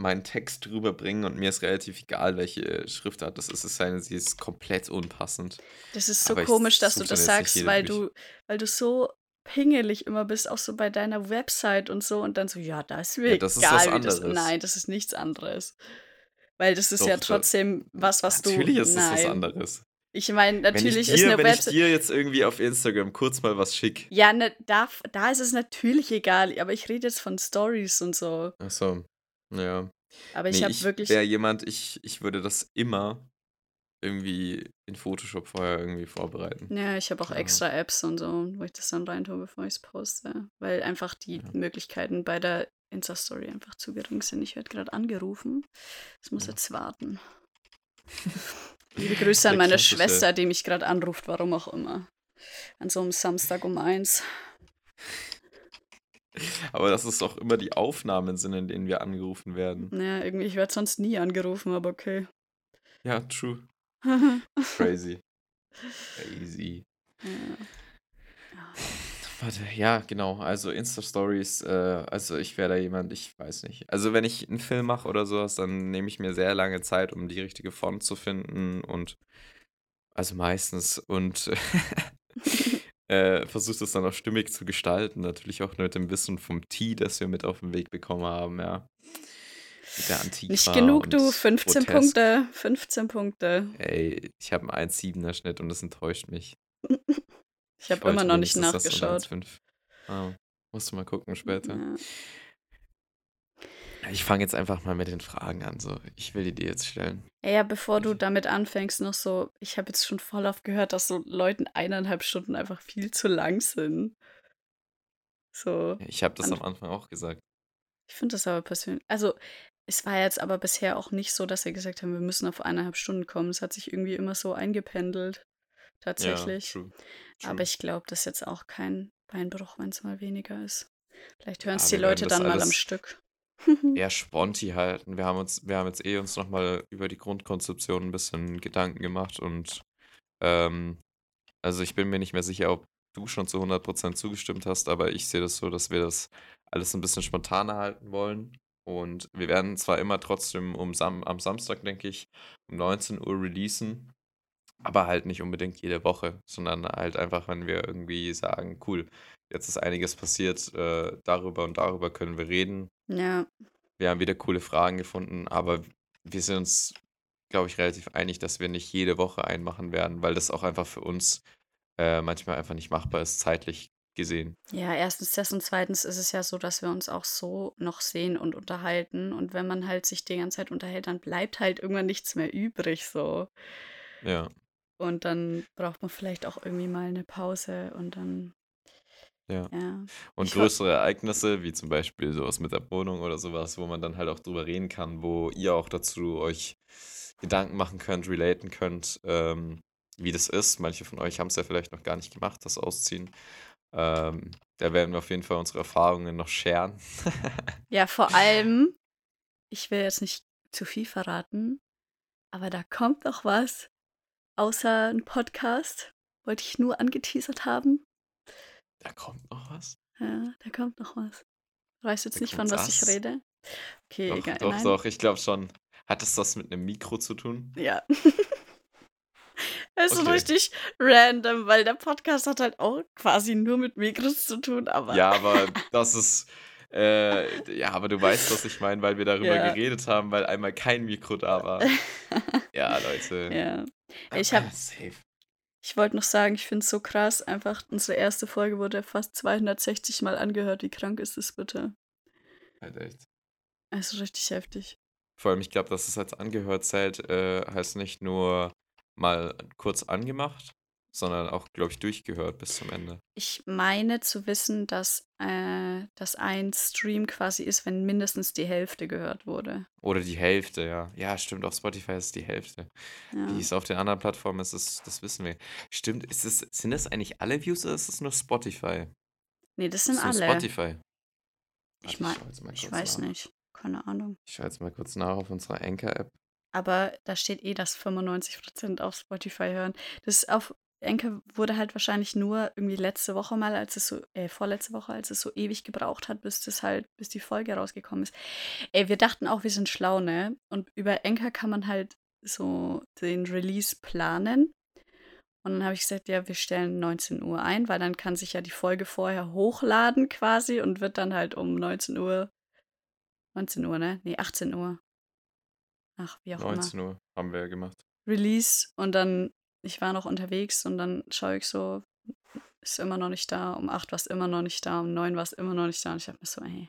meinen Text rüberbringen und mir ist relativ egal, welche Schriftart das ist. Es sei denn, sie ist komplett unpassend.
Das ist so
Aber
komisch, dass du das sagst, weil
durch.
du, weil du so pingelig immer bist, auch so bei deiner Website und so und dann so, ja, da ist mir
Ja, das ist
egal,
was
wie das.
anderes.
Nein, das ist nichts anderes. Weil das ist
Doch,
ja trotzdem was, was du.
Natürlich ist es was
Nein.
anderes.
Ich meine,
Wenn
natürlich
ich
ist
dir,
eine
wenn ich
Website.
dir jetzt irgendwie auf Instagram kurz mal was schick.
Ja, ne, da, da ist es natürlich egal, aber ich rede jetzt von Stories und so.
Achso, ja.
Aber ich
Nee,
habe
ich
wirklich
wäre jemand, ich ich würde das immer irgendwie in Photoshop vorher irgendwie vorbereiten.
Ja, ich habe auch
Ja.
extra Apps und so, wo ich das dann reintue, bevor ich es poste. Weil einfach die
Ja.
Möglichkeiten bei der Insta-Story einfach zu gering sind. Ich werde gerade angerufen. Das muss
Ja.
jetzt warten. Liebe Grüße an meine Schwester, die mich gerade anruft, warum auch immer. An so einem Samstag um eins.
Aber das ist auch immer die Aufnahmen sind, in denen wir angerufen werden.
Naja, irgendwie, ich werde sonst nie angerufen, aber okay.
Ja, true. Crazy. Crazy.
ja.
Warte, ja, genau. Also Insta-Stories, äh, also ich wäre da jemand, ich weiß nicht. Also wenn ich einen Film mache oder sowas, dann nehme ich mir sehr lange Zeit, um die richtige Font zu finden und also meistens und äh, versuche das dann auch stimmig zu gestalten. Natürlich auch mit dem Wissen vom Tee, das wir mit auf den Weg bekommen haben, ja. Der Antiqua
Nicht genug, du.
und
15
Grotesk.
Punkte. 15 Punkte.
Ey, ich habe einen 1,7er Schnitt und das enttäuscht mich.
Ich habe immer noch nicht nachgeschaut.
1,5. Ah, musst du mal gucken später.
Ja.
Ich fange jetzt einfach mal mit den Fragen an. So, ich will die dir jetzt stellen.
Ja, bevor du
Also-
damit anfängst, noch so, ich habe jetzt schon voll oft gehört, dass so Leuten eineinhalb Stunden einfach viel zu lang sind. So,
Ich habe das am Anfang auch gesagt.
ich finde das aber persönlich. Also, es war jetzt aber bisher auch nicht so, dass wir gesagt haben, wir müssen auf eineinhalb Stunden kommen. Es hat sich irgendwie immer so eingependelt. Tatsächlich.
Ja, true. true.
aber ich glaube, das ist jetzt auch kein Beinbruch, wenn es mal weniger ist. Vielleicht hören es
Ja,
die
wir werden
Leute dann mal am Stück.
eher Sponti halten. Wir haben uns, wir haben jetzt eh uns nochmal über die Grundkonzeption ein bisschen Gedanken gemacht und ähm, also ich bin mir nicht mehr sicher, ob du schon zu 100% zugestimmt hast, aber ich sehe das so, dass wir das alles ein bisschen spontaner halten wollen. Und wir werden zwar immer trotzdem um Sam am Samstag, denke ich, um 19 Uhr releasen, aber halt nicht unbedingt jede Woche, sondern halt einfach, wenn wir irgendwie sagen, cool, jetzt ist einiges passiert, äh, darüber und darüber können wir reden.
Ja,
Wir haben wieder coole Fragen gefunden, aber wir sind uns, glaube ich, relativ einig, dass wir nicht jede Woche einen machen werden, weil das auch einfach für uns äh, manchmal einfach nicht machbar ist, zeitlich gesehen.
Ja, erstens das und zweitens ist es ja so, dass wir uns auch so noch sehen und unterhalten. Und wenn man halt sich die ganze Zeit unterhält, dann bleibt halt irgendwann nichts mehr übrig so.
Ja,
Und dann braucht man vielleicht auch irgendwie mal eine Pause und dann,
ja.
ja.
Und
Ich
größere Ereignisse, wie zum Beispiel sowas mit der Wohnung oder sowas, wo man dann halt auch drüber reden kann, wo ihr auch dazu euch Gedanken machen könnt, relaten könnt, ähm, wie das ist. Manche von euch haben es ja vielleicht noch gar nicht gemacht, das Ausziehen. Ähm, da werden wir auf jeden Fall unsere Erfahrungen noch scheren.
Ja, vor allem, ich will jetzt nicht zu viel verraten, aber da kommt noch was außer ein Podcast. Wollte ich nur angeteasert haben.
Da kommt noch was.
Ja, da kommt noch was. Du weißt jetzt
Da
nicht, von was ich
was?
rede? Okay,
Doch,
egal.
doch,
nein.
doch, ich glaube schon. Hat es das mit einem Mikro zu tun?
Ja. Es ist
Okay.
richtig random, weil der Podcast hat halt auch quasi nur mit Mikros zu tun, aber.
Ja, aber das ist. Äh, ja, aber du weißt, was ich meine, weil wir darüber
Ja.
geredet haben, weil einmal kein Mikro da war. Ja, Leute.
ja. Ich hab-
Safe.
Ich wollte noch sagen, ich finde es so krass, einfach unsere erste Folge wurde fast 260 Mal angehört. Wie krank ist das bitte?
Halt echt.
Also richtig heftig.
Vor allem, ich glaube, dass es als angehört zählt, äh, heißt nicht nur mal kurz angemacht, sondern auch, glaube ich, durchgehört bis zum Ende.
Ich meine zu wissen, dass äh, das ein Stream quasi ist, wenn mindestens die Hälfte gehört wurde.
Oder die Hälfte, ja. Ja, stimmt, auf Spotify ist es die Hälfte.
Ja.
Wie es auf den anderen Plattformen ist, das, das wissen wir. Stimmt, ist es, sind das eigentlich alle Views oder ist es nur Spotify?
Nee, das sind
nur
alle.
Spotify.
Ich mein- Ich
kurz
weiß
nach.
nicht. Keine Ahnung.
Ich schaue jetzt mal kurz nach auf unserer Anchor-App.
Aber da steht eh, dass 95% auf Spotify hören. Das auf Enke wurde halt wahrscheinlich nur irgendwie letzte Woche mal, als es so, äh, vorletzte Woche, als es so ewig gebraucht hat, bis das halt, bis die Folge rausgekommen ist. Ey, wir dachten auch, wir sind schlau, ne? Und über Enker kann man halt so den Release planen. Und dann habe ich gesagt, ja, wir stellen 19 Uhr ein, weil dann kann sich ja die Folge vorher hochladen quasi und wird dann halt um 19 Uhr, 19 Uhr, ne? Nee, 18 Uhr. Ach, wie auch immer.
19 Uhr haben wir ja gemacht.
Release und dann, ich war noch unterwegs und dann schaue ich so, ist immer noch nicht da, um 8 war es immer noch nicht da, um 9 war es immer noch nicht da und ich dachte mir so, ey,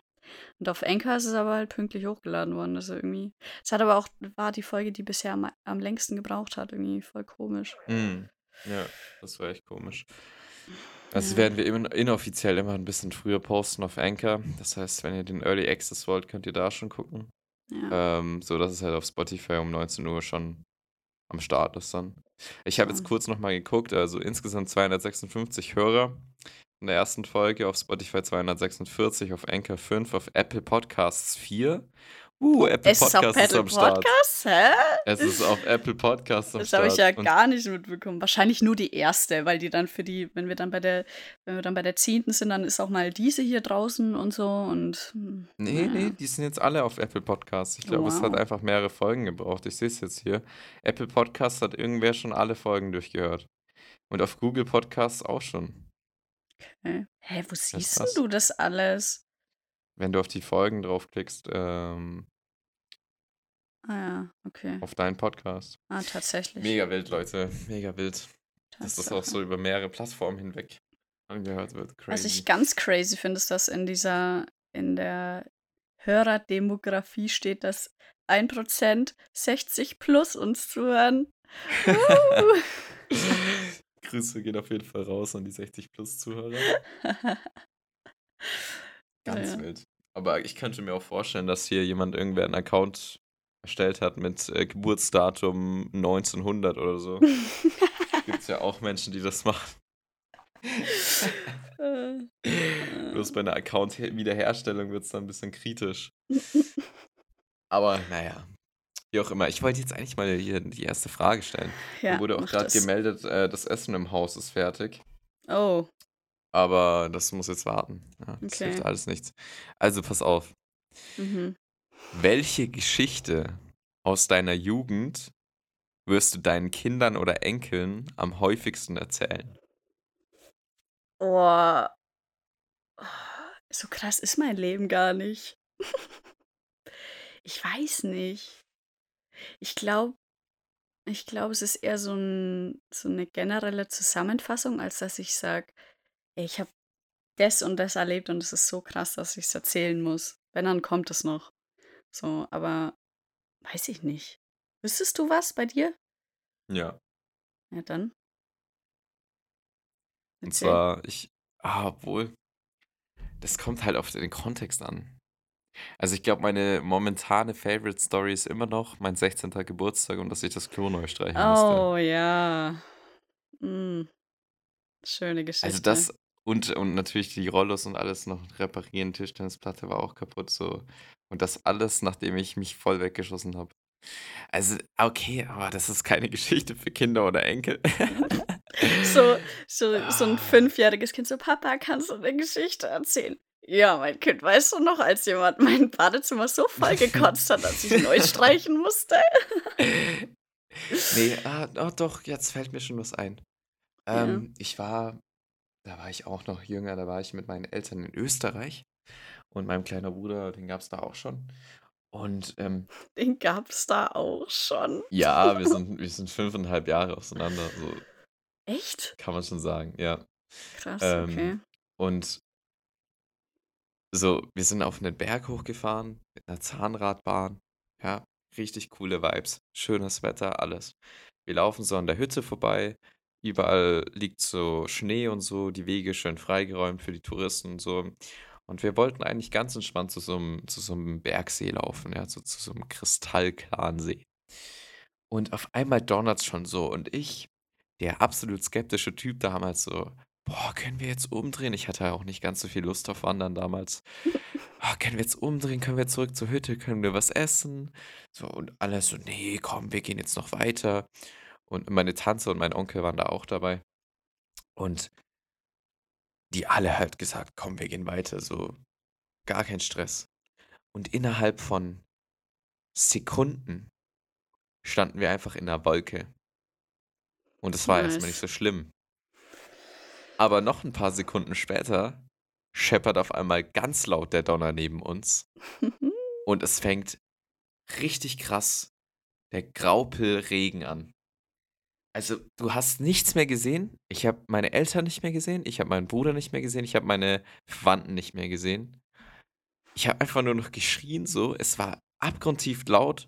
Und auf Anchor ist es aber halt pünktlich hochgeladen worden. Also irgendwie. Es hat aber auch, war die Folge, die bisher am, am längsten gebraucht hat. Irgendwie voll komisch.
Mm. Ja, das war echt komisch. Also
Ja.
werden wir immer inoffiziell immer ein bisschen früher posten auf Anchor. Das heißt, wenn ihr den Early Access wollt, könnt ihr da schon gucken.
Ja.
Ähm, so dass es halt auf Spotify um 19 Uhr schon am Start ist dann. Ich habe jetzt
So.
kurz nochmal geguckt, also insgesamt 256 Hörer in der ersten Folge, auf Spotify 246, auf Anchor 5, auf Apple Podcasts 4. Uh, Apple
Es ist auf
Podcasts ist
Pedal
am Start.
Podcast? Hä?
Es ist auf Apple Podcasts am
Das habe ich ja
Und
gar nicht mitbekommen. Wahrscheinlich nur die erste, weil die dann für die, wenn wir dann bei der, wenn wir dann bei der zehnten sind, dann ist auch mal diese hier draußen und so und hm,
Nee, nee,
naja.
die sind jetzt alle auf Apple Podcasts. Ich glaube, es hat
Wow.
einfach mehrere Folgen gebraucht. Ich sehe es jetzt hier. Apple Podcasts hat irgendwer schon alle Folgen durchgehört. Und auf Google Podcasts auch schon.
Hä, Hä, wo siehst du das alles?
Wenn du auf die Folgen draufklickst, ähm,
Ah ja, okay.
auf deinen Podcast.
Ah, tatsächlich.
Mega wild, Leute. Mega wild. Dass das auch so über mehrere Plattformen hinweg angehört wird.
Was ich
Crazy.
ganz crazy finde, ist, dass in dieser, in der Hörerdemografie steht, dass 1% 60 plus uns zuhören. Uh.
Grüße gehen auf jeden Fall raus an die 60 plus Zuhörer. Ganz
Ja.
wild. Aber ich könnte mir auch vorstellen, dass hier jemand irgendwer einen Account erstellt hat mit äh, Geburtsdatum 1900 oder so. Gibt es ja auch Menschen, die das machen.
Äh,
Bloß bei einer Account-Wiederherstellung wird es dann ein bisschen kritisch. Aber naja, wie auch immer. Ich wollte jetzt eigentlich mal hier die erste Frage stellen.
ja,
Mir wurde auch gerade gemeldet, äh, das Essen im Haus ist fertig.
Oh,
Aber das muss jetzt warten. Ja, das
Okay.
hilft alles nichts. Also pass auf.
mhm.
Welche Geschichte aus deiner Jugend wirst du deinen Kindern oder Enkeln am häufigsten erzählen?
Oh. So krass ist mein Leben gar nicht. Ich weiß nicht. Ich glaube, ich glaube, es ist eher so, ein, so eine generelle Zusammenfassung, als dass ich sage, ich habe das und das erlebt und es ist so krass, dass ich es erzählen muss. Wenn, dann kommt es noch. So, aber weiß ich nicht. Wüsstest du was bei dir?
Ja.
Ja, dann.
Und
Erzähl.
zwar, ich, ah, obwohl, das kommt halt auf den Kontext an. Also ich glaube, meine momentane Favorite Story ist immer noch mein 16. Geburtstag und dass ich das Klo neu streichen musste.
Oh ja. Mm. Schöne Geschichte.
Also das und, und natürlich die Rollos und alles noch reparieren, Tischtennisplatte war auch kaputt so. Und das alles, nachdem ich mich voll weggeschossen habe. Also, okay, aber das ist keine Geschichte für Kinder oder Enkel.
So, so, so ein
Ah.
fünfjähriges Kind, so Papa, kannst du eine Geschichte erzählen? Ja, mein Kind, weißt du noch, als jemand mein Badezimmer so voll gekotzt hat, dass ich neu streichen musste?
nee, ah, oh, doch, jetzt fällt mir schon was ein.
Ja.
Ähm, ich war, da war ich auch noch jünger, da war ich mit meinen Eltern in Österreich und meinem kleinen Bruder, den gab es da auch schon. Und ähm,
Den gab's da auch schon.
ja, wir sind, wir sind fünfeinhalb Jahre auseinander, so
Echt?
kann man schon sagen, ja.
Krass,
Ähm,
okay.
Und so, wir sind auf einen Berg hochgefahren mit einer Zahnradbahn. Ja, richtig coole Vibes. Schönes Wetter, alles. Wir laufen so an der Hütte vorbei. Überall liegt so Schnee und so, die Wege schön freigeräumt für die Touristen und so. Und wir wollten eigentlich ganz entspannt zu so einem, zu so einem Bergsee laufen, ja, so, zu so einem kristallklaren See. Und auf einmal donnert es schon so. Und ich, der absolut skeptische Typ damals so, boah, können wir jetzt umdrehen? Ich hatte ja auch nicht ganz so viel Lust auf Wandern damals. Ah, können wir jetzt umdrehen? Können wir zurück zur Hütte? Können wir was essen? So, und alle so, nee, komm, wir gehen jetzt noch weiter. Und meine Tante und mein Onkel waren da auch dabei. Und die alle halt gesagt, komm, wir gehen weiter. So, gar kein Stress. Und innerhalb von Sekunden standen wir einfach in einer Wolke. Und es war erstmal nicht
Nice.
so schlimm. Aber noch ein paar Sekunden später scheppert auf einmal ganz laut der Donner neben uns. Und es fängt richtig krass der Graupelregen an. Also, du hast nichts mehr gesehen. Ich habe meine Eltern nicht mehr gesehen. Ich habe meinen Bruder nicht mehr gesehen. Ich habe meine Verwandten nicht mehr gesehen. ich habe einfach nur noch geschrien so. Es war abgrundtief laut,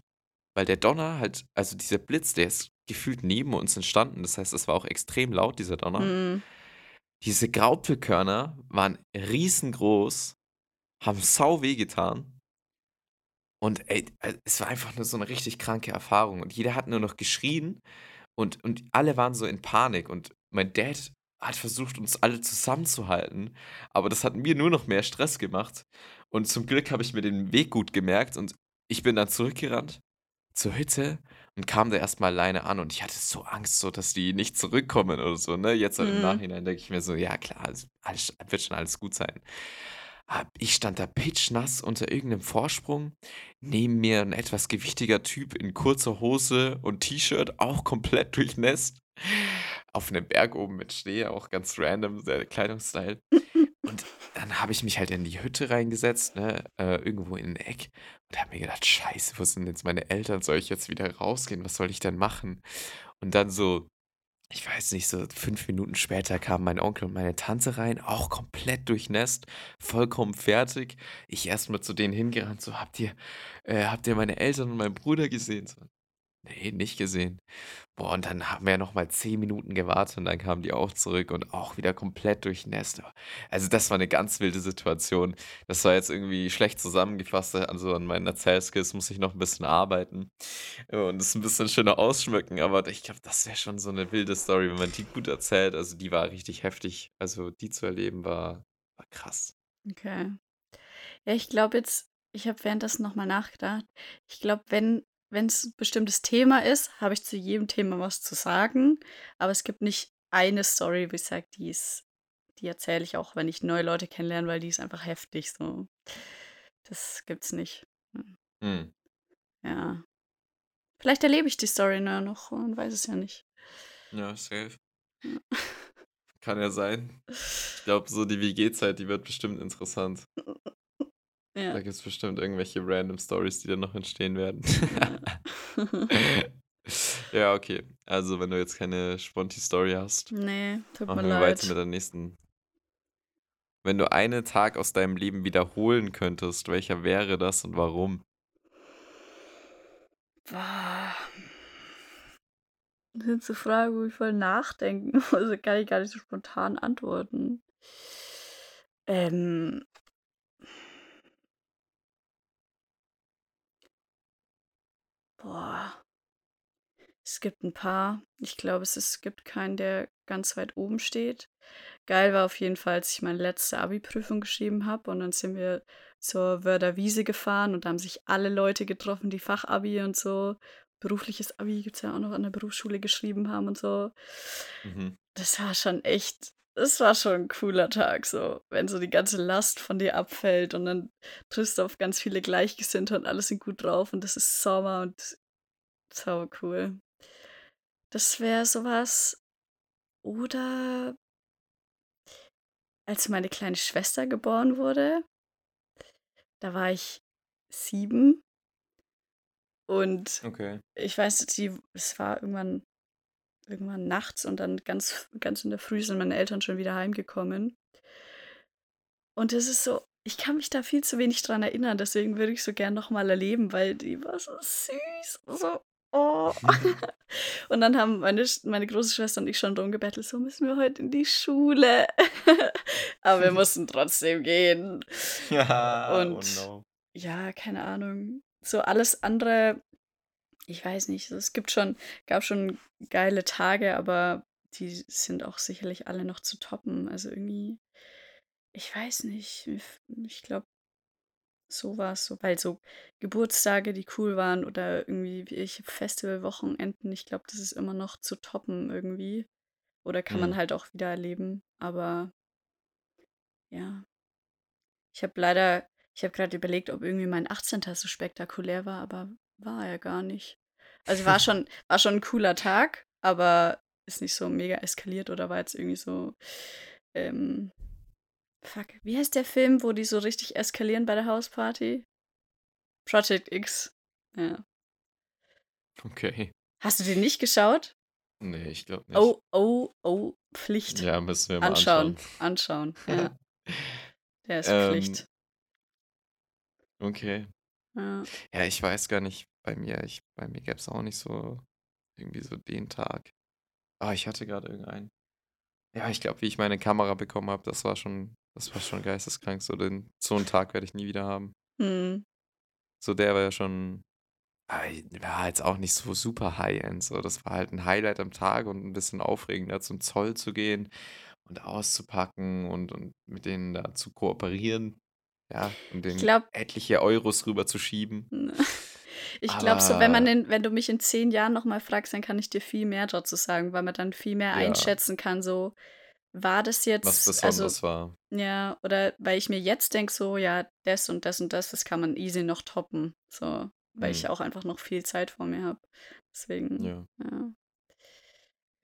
weil der Donner halt also dieser Blitz, der ist gefühlt neben uns entstanden. Das heißt, es war auch extrem laut, dieser Donner.
Mhm.
Diese Graupelkörner waren riesengroß, haben sau wehgetan. Und ey, äh, es war einfach nur so eine richtig kranke Erfahrung. Und jeder hat nur noch geschrien und, und alle waren so in Panik. Und mein Dad hat versucht, uns alle zusammenzuhalten. Aber das hat mir nur noch mehr Stress gemacht. Und zum Glück habe ich mir den Weg gut gemerkt und ich bin dann zurückgerannt zur Hütte und kam da erstmal alleine an und ich hatte so Angst, so dass die nicht zurückkommen oder so, ne? Jetzt im
Mhm.
Nachhinein denke ich mir so, ja klar, es alles, wird schon alles gut sein. Ich stand da pitschnass unter irgendeinem Vorsprung, neben mir ein etwas gewichtiger Typ in kurzer Hose und T-Shirt, auch komplett durchnässt, auf einem Berg oben mit Schnee, auch ganz random, der Kleidungsstyle. Und dann habe ich mich halt in die Hütte reingesetzt, ne, äh, irgendwo in ein Eck und habe mir gedacht, scheiße, wo sind jetzt meine Eltern? Soll ich jetzt wieder rausgehen? Was soll ich denn machen? Und dann so, ich weiß nicht, so fünf Minuten später kamen mein Onkel und meine Tante rein, auch komplett durchnässt, vollkommen fertig. Ich erstmal zu denen hingerannt, so, habt ihr, äh, habt ihr meine Eltern und meinen Bruder gesehen? So, nee, nicht gesehen. Boah, und dann haben wir ja noch mal 10 Minuten gewartet und dann kamen die auch zurück und auch wieder komplett durchnässt. Also das war eine ganz wilde Situation. Das war jetzt irgendwie schlecht zusammengefasst. Also an meinen Erzählskills muss ich noch ein bisschen arbeiten und es ein bisschen schöner ausschmücken. Aber ich glaube, das wäre schon so eine wilde Story, wenn man die gut erzählt. Also die war richtig heftig. Also die zu erleben war, war krass.
Okay. Ja, ich glaube jetzt, ich habe währenddessen nochmal nachgedacht. Ich glaube, wenn wenn es ein bestimmtes Thema ist, habe ich zu jedem Thema was zu sagen. Aber es gibt nicht eine Story, ich sage, die ist, die erzähle ich auch, wenn ich neue Leute kennenlerne, weil die ist einfach heftig. So, das gibt's nicht. Hm,
Hm.
Ja, vielleicht erlebe ich die Story nur noch und weiß es ja nicht.
Ja, safe.
Ja.
Kann ja sein. Ich glaube, so die WG-Zeit, die wird bestimmt interessant. Da
Ja.
gibt es bestimmt irgendwelche random Stories, die dann noch entstehen werden.
ja.
Okay. Also, wenn du jetzt keine Sponti-Story hast,
nee, tut mir
machen wir weiter
leid.
mit der nächsten. Wenn du einen Tag aus deinem Leben wiederholen könntest, welcher wäre das und warum?
Boah. Das sind so Fragen, wo ich voll nachdenken muss. Also kann ich gar nicht so spontan antworten. Ähm, boah. Es gibt ein paar. Ich glaube, es, ist, es gibt keinen, der ganz weit oben steht. Geil war auf jeden Fall, als ich meine letzte Abi-Prüfung geschrieben habe und dann sind wir zur Wörder Wiese gefahren und da haben sich alle Leute getroffen, die Fachabi und so. Berufliches Abi gibt es ja auch noch an der Berufsschule geschrieben haben und so.
Mhm.
Das war schon echt, das war schon ein cooler Tag, so, wenn so die ganze Last von dir abfällt und dann triffst du auf ganz viele Gleichgesinnte und alle sind gut drauf und das ist Sommer und sau cool. Das wäre sowas. Oder als meine kleine Schwester geboren wurde, da war ich sieben und
Okay.
ich weiß, die, es war irgendwann, irgendwann nachts und dann ganz, ganz in der Früh sind meine Eltern schon wieder heimgekommen. Und es ist so, ich kann mich da viel zu wenig dran erinnern, deswegen würde ich so gern nochmal erleben, weil die war so süß. So, oh. Und dann haben meine, meine große Schwester und ich schon drum gebettelt, so müssen wir heute in die Schule. Aber wir mussten trotzdem gehen.
Ja, oh
Und
no.
ja, keine Ahnung. So alles andere, ich weiß nicht. Es gibt schon, gab schon geile Tage, aber die sind auch sicherlich alle noch zu toppen. Also irgendwie, ich weiß nicht. Ich, ich glaube, so war es so, weil so Geburtstage, die cool waren oder irgendwie welche Festivalwochenenden, ich glaube, das ist immer noch zu toppen irgendwie. Oder kann man
Hm.
halt auch wieder erleben. Aber ja, ich habe leider, ich habe gerade überlegt, ob irgendwie mein 18. so spektakulär war, aber war er gar nicht. Also war schon, war schon ein cooler Tag, aber ist nicht so mega eskaliert oder war jetzt irgendwie so, ähm, fuck, wie heißt der Film, wo die so richtig eskalieren bei der Hausparty? Project X. Ja.
Okay.
Hast du den nicht geschaut?
Nee, ich glaube nicht.
Oh, oh, oh, Pflicht.
Ja, müssen wir mal
Anschauen,
anschauen.
anschauen, ja. Der ist
Ähm,
Pflicht.
Okay.
Ja.
Ja, ich weiß gar nicht, bei mir ich bei mir gäb's auch nicht so irgendwie so den Tag. Ah, ich hatte grade irgendeinen. Ja, ich glaube, wie ich meine Kamera bekommen habe, das war schon das war schon geisteskrank. So den so 'n Tag werde ich nie wieder haben.
Mhm.
So, der war ja schon ei war jetzt auch nicht so super High-End so. Das war halt 'n Highlight am Tag und 'n bisschen aufregender, zum Zoll zu gehen und auszupacken und und mit denen da zu kooperieren, ja, und
Ich
denen
glaube
etliche Euros rüberzuschieben.
Ich glaube so, wenn man in wenn du mich in 10 Jahren noch mal fragst, dann kann ich dir viel mehr dazu sagen, weil man dann viel mehr
Ja.
einschätzen kann, so, war das
Was
jetzt also
besonders war.
ja, oder weil ich mir jetzt denke so: „Ja, das und das und das, das kann man easy noch toppen“, so, weil ich
Mhm.
auch einfach noch viel Zeit vor mir habe. Deswegen,
Ja.
ja.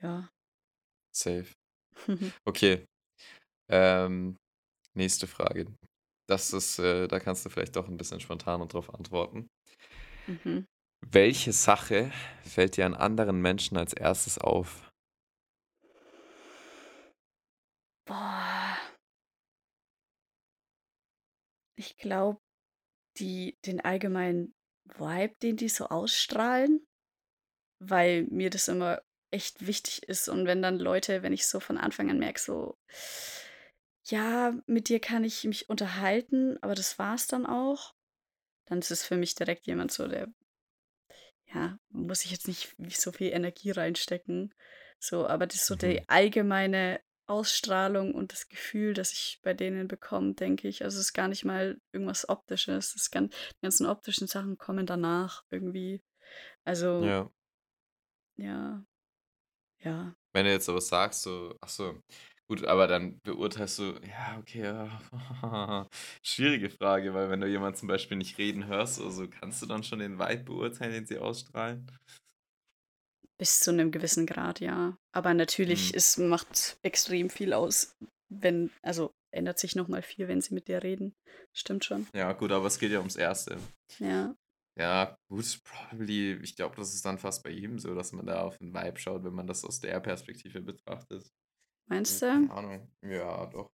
Ja.
Safe. Okay, ähm, nächste Frage. Das ist, äh da kannst du vielleicht doch 'n bisschen spontaner drauf antworten.
Mhm.
Welche Sache fällt dir an anderen Menschen als 1. auf?
Boah. Ich glaube, die den allgemeinen Vibe, den die so ausstrahlen, weil mir das immer echt wichtig ist und wenn dann Leute wenn ich so von Anfang an merke, so ja, mit dir kann ich mich unterhalten, aber das war's dann auch, dann ist es für mich direkt jemand so, der ja, muss ich jetzt nicht so viel Energie reinstecken, so, aber das ist so
Mhm.
die allgemeine Ausstrahlung und das Gefühl, das ich bei denen bekomme, denke ich. Also, es ist gar nicht mal irgendwas Optisches. Das gan die ganzen optischen Sachen kommen danach irgendwie. Also
Ja.
ja. Ja.
Wenn du jetzt was sagst, so ach so, gut, aber dann beurteilst du ja, okay, ja. Schwierige Frage, weil wenn du jemanden zum Beispiel nicht reden hörst oder so, kannst du dann schon den Vibe beurteilen, den sie ausstrahlen?
Bis zu 'nem gewissen Grad, ja. Aber natürlich,
Mhm.
es macht extrem viel aus, wenn also, ändert sich noch mal viel, wenn sie mit dir reden. Stimmt schon.
Ja, gut, aber es geht ja ums Erste.
Ja.
Ja, gut, probably ich glaube, das ist dann fast bei jedem so, dass man da auf 'n Vibe schaut, wenn man das aus der Perspektive betrachtet.
Meinst
Hm, keine
du?
Ahnung. Ja, doch.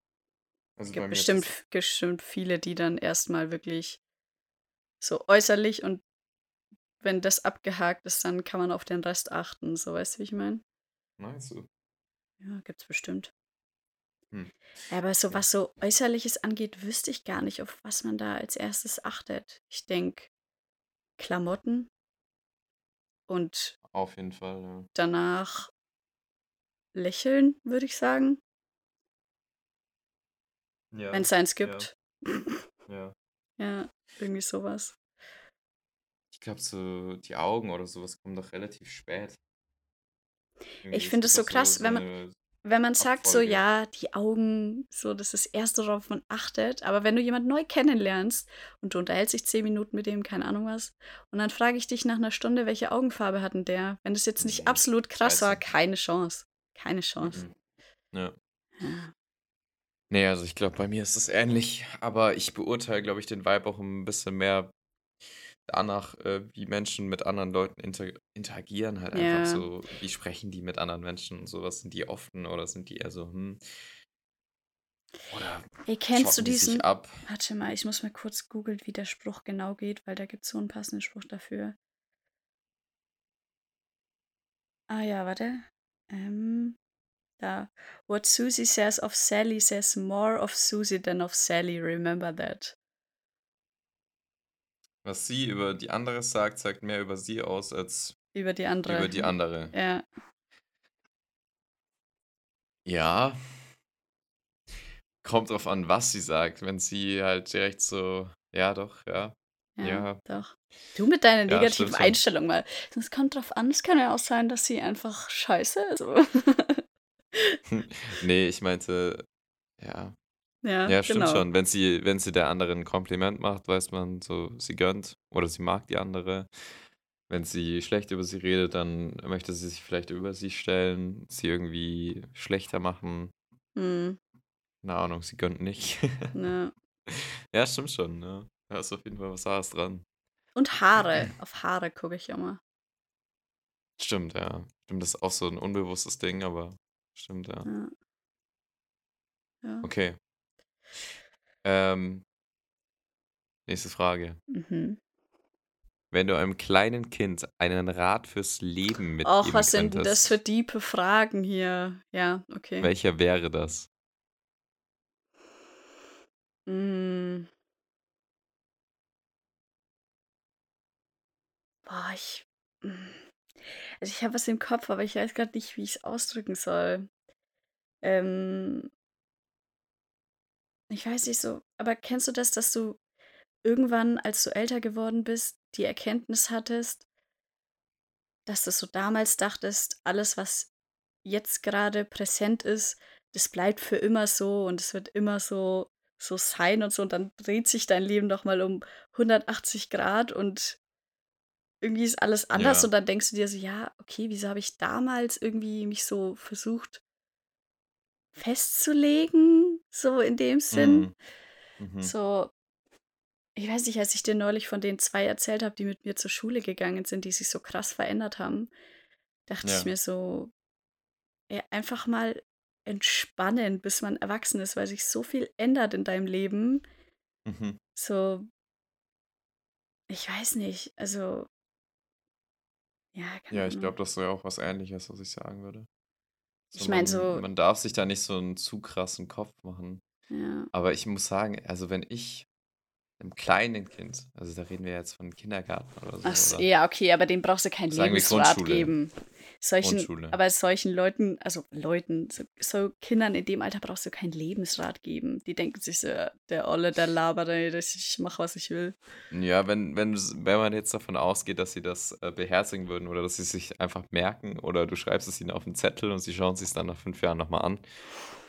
Also, bei
Gibt
mir ist
bestimmt bestimmt viele, die dann erst mal wirklich so äußerlich und wenn das abgehakt ist, dann kann man auf den Rest achten, so, weißt du, wie ich meine?
Meinst du?
Ja, gibt's bestimmt.
Hm.
Ja, aber so
Okay.
was so Äußerliches angeht, wüsste ich gar nicht, auf was man da als 1. achtet. Ich denke, Klamotten und
Auf jeden Fall, ja.
danach Lächeln, würde ich sagen.
Ja,
Wenn's eins
ja.
gibt.
Ja.
Ja, irgendwie so was.
Ich glaube, so die Augen oder so was kommen doch relativ spät. Irgendwie
Ich finde es so krass,
so
wenn man wenn man sagt so. „Ja, die Augen, so das ist das 1., worauf man achtet.“ Aber wenn du jemanden neu kennenlernst und du unterhältst dich 10 Minuten mit dem, keine Ahnung was, und dann frage ich dich nach 'ner Stunde: „Welche Augenfarbe hat 'n der?“ Wenn das jetzt nicht
Ne,
absolut krass war, keine Chance. Keine Chance.
Mhm. Ja.
Ja.
Ne, also, ich glaube, bei mir ist es ähnlich, aber ich beurteile, glaube ich, den Vibe auch 'n bisschen mehr danach, äh, wie Menschen mit anderen Leuten inter interagieren halt einfach
Ja.
so. Wie sprechen die mit anderen Menschen und so was? Sind die offen oder sind die eher so, hm oder
Ey, kennst du
die
diesen
ab?
warte mal, ich muss mal kurz googeln, wie der Spruch genau geht, weil da gibt's so 'n passenden Spruch dafür. Ah ja, warte. Ähm, da. „What Susie says of Sally says more of Susie than of Sally, remember that.“
Was sie über die andere sagt, sagt mehr über sie aus als
Über die andere.
über die andere.
Ja.
Ja. Kommt drauf an, was sie sagt. Wenn sie halt direkt so ja doch, ja.
Ja,
Ja.
doch. Du mit deiner
Ja,
negativen
schon.
Einstellung mal. Es kommt drauf an, es kann ja auch sein, dass sie einfach scheiße ist, so.
Ne, ich meinte ja.
Ja,
Ja, stimmt
genau.
schon. Wenn sie wenn sie der anderen 'n Kompliment macht, weiß man so, sie gönnt oder sie mag die andere. Wenn sie schlecht über sie redet, dann möchte sie sich vielleicht über sie stellen, sie irgendwie schlechter machen.
Mhm.
Keine Ahnung, sie gönnt nicht.
Ja.
Ja, stimmt schon, ja. Da ist auf jeden Fall was Wahres dran.
Und Haare. Auf Haare gucke ich immer.
Stimmt, ja. Stimmt, das ist auch so 'n unbewusstes Ding, aber stimmt, ja.
Ja. Ja.
Okay. Ähm Nächste Frage.
Mhm.
Wenn du einem kleinen Kind einen Rat fürs Leben
Och,
mitgeben
was sind denn das für diepe Fragen hier? Ja, okay.
welcher wäre das?
Hm, boah, ich hm, also, ich habe was im Kopf, aber ich weiß grad nicht, wie ich's ausdrücken soll. Ähm, ich weiß nicht so aber kennst du das, dass du irgendwann, als du älter geworden bist, die Erkenntnis hattest, dass du so damals dachtest, alles, was jetzt gerade präsent ist, das bleibt für immer so und es wird immer so so sein und so und dann dreht sich dein Leben noch mal um 180 Grad und irgendwie ist alles anders
Ja.
und dann denkst du dir so: „Ja, okay, wieso habe ich damals irgendwie mich so versucht festzulegen?“ So in dem Sinn.
Mhm. Mhm.
So, ich weiß nicht, als ich dir neulich von den 2 erzählt habe, die mit mir zur Schule gegangen sind, die sich so krass verändert haben, dachte ich
Ja.
mir so: „Ja, einfach mal entspannen, bis man erwachsen ist, weil sich so viel ändert in deinem Leben.“
Mhm.
So, ich weiß nicht, also, ja,
Ja, ich
Ahnung.
glaube, das wäre auch was Ähnliches, was ich sagen würde. So,
Ich meine
man
so
man darf sich da nicht so einen zu krassen Kopf machen.
ja.
Aber ich muss sagen, also, wenn ich 'nem kleinen Kind also, da reden wir jetzt von Kindergarten oder so
Ach s
oder
ja, okay, aber dem brauchst du keinen Lebensrat geben. Solchen
Grundschule.
aber solchen Leuten also Leuten, so so Kindern in dem Alter brauchst du keinen Lebensrat geben. Die denken sich so: „Ja, der Olle, der labert, das ich mache, was ich will.“
Ja, wenn wenn wenn man jetzt davon ausgeht, dass sie das, äh, beherzigen würden oder dass sie sich einfach merken oder du schreibst es ihnen auf 'n Zettel und sie schauen sich's dann nach 5 Jahren noch mal an.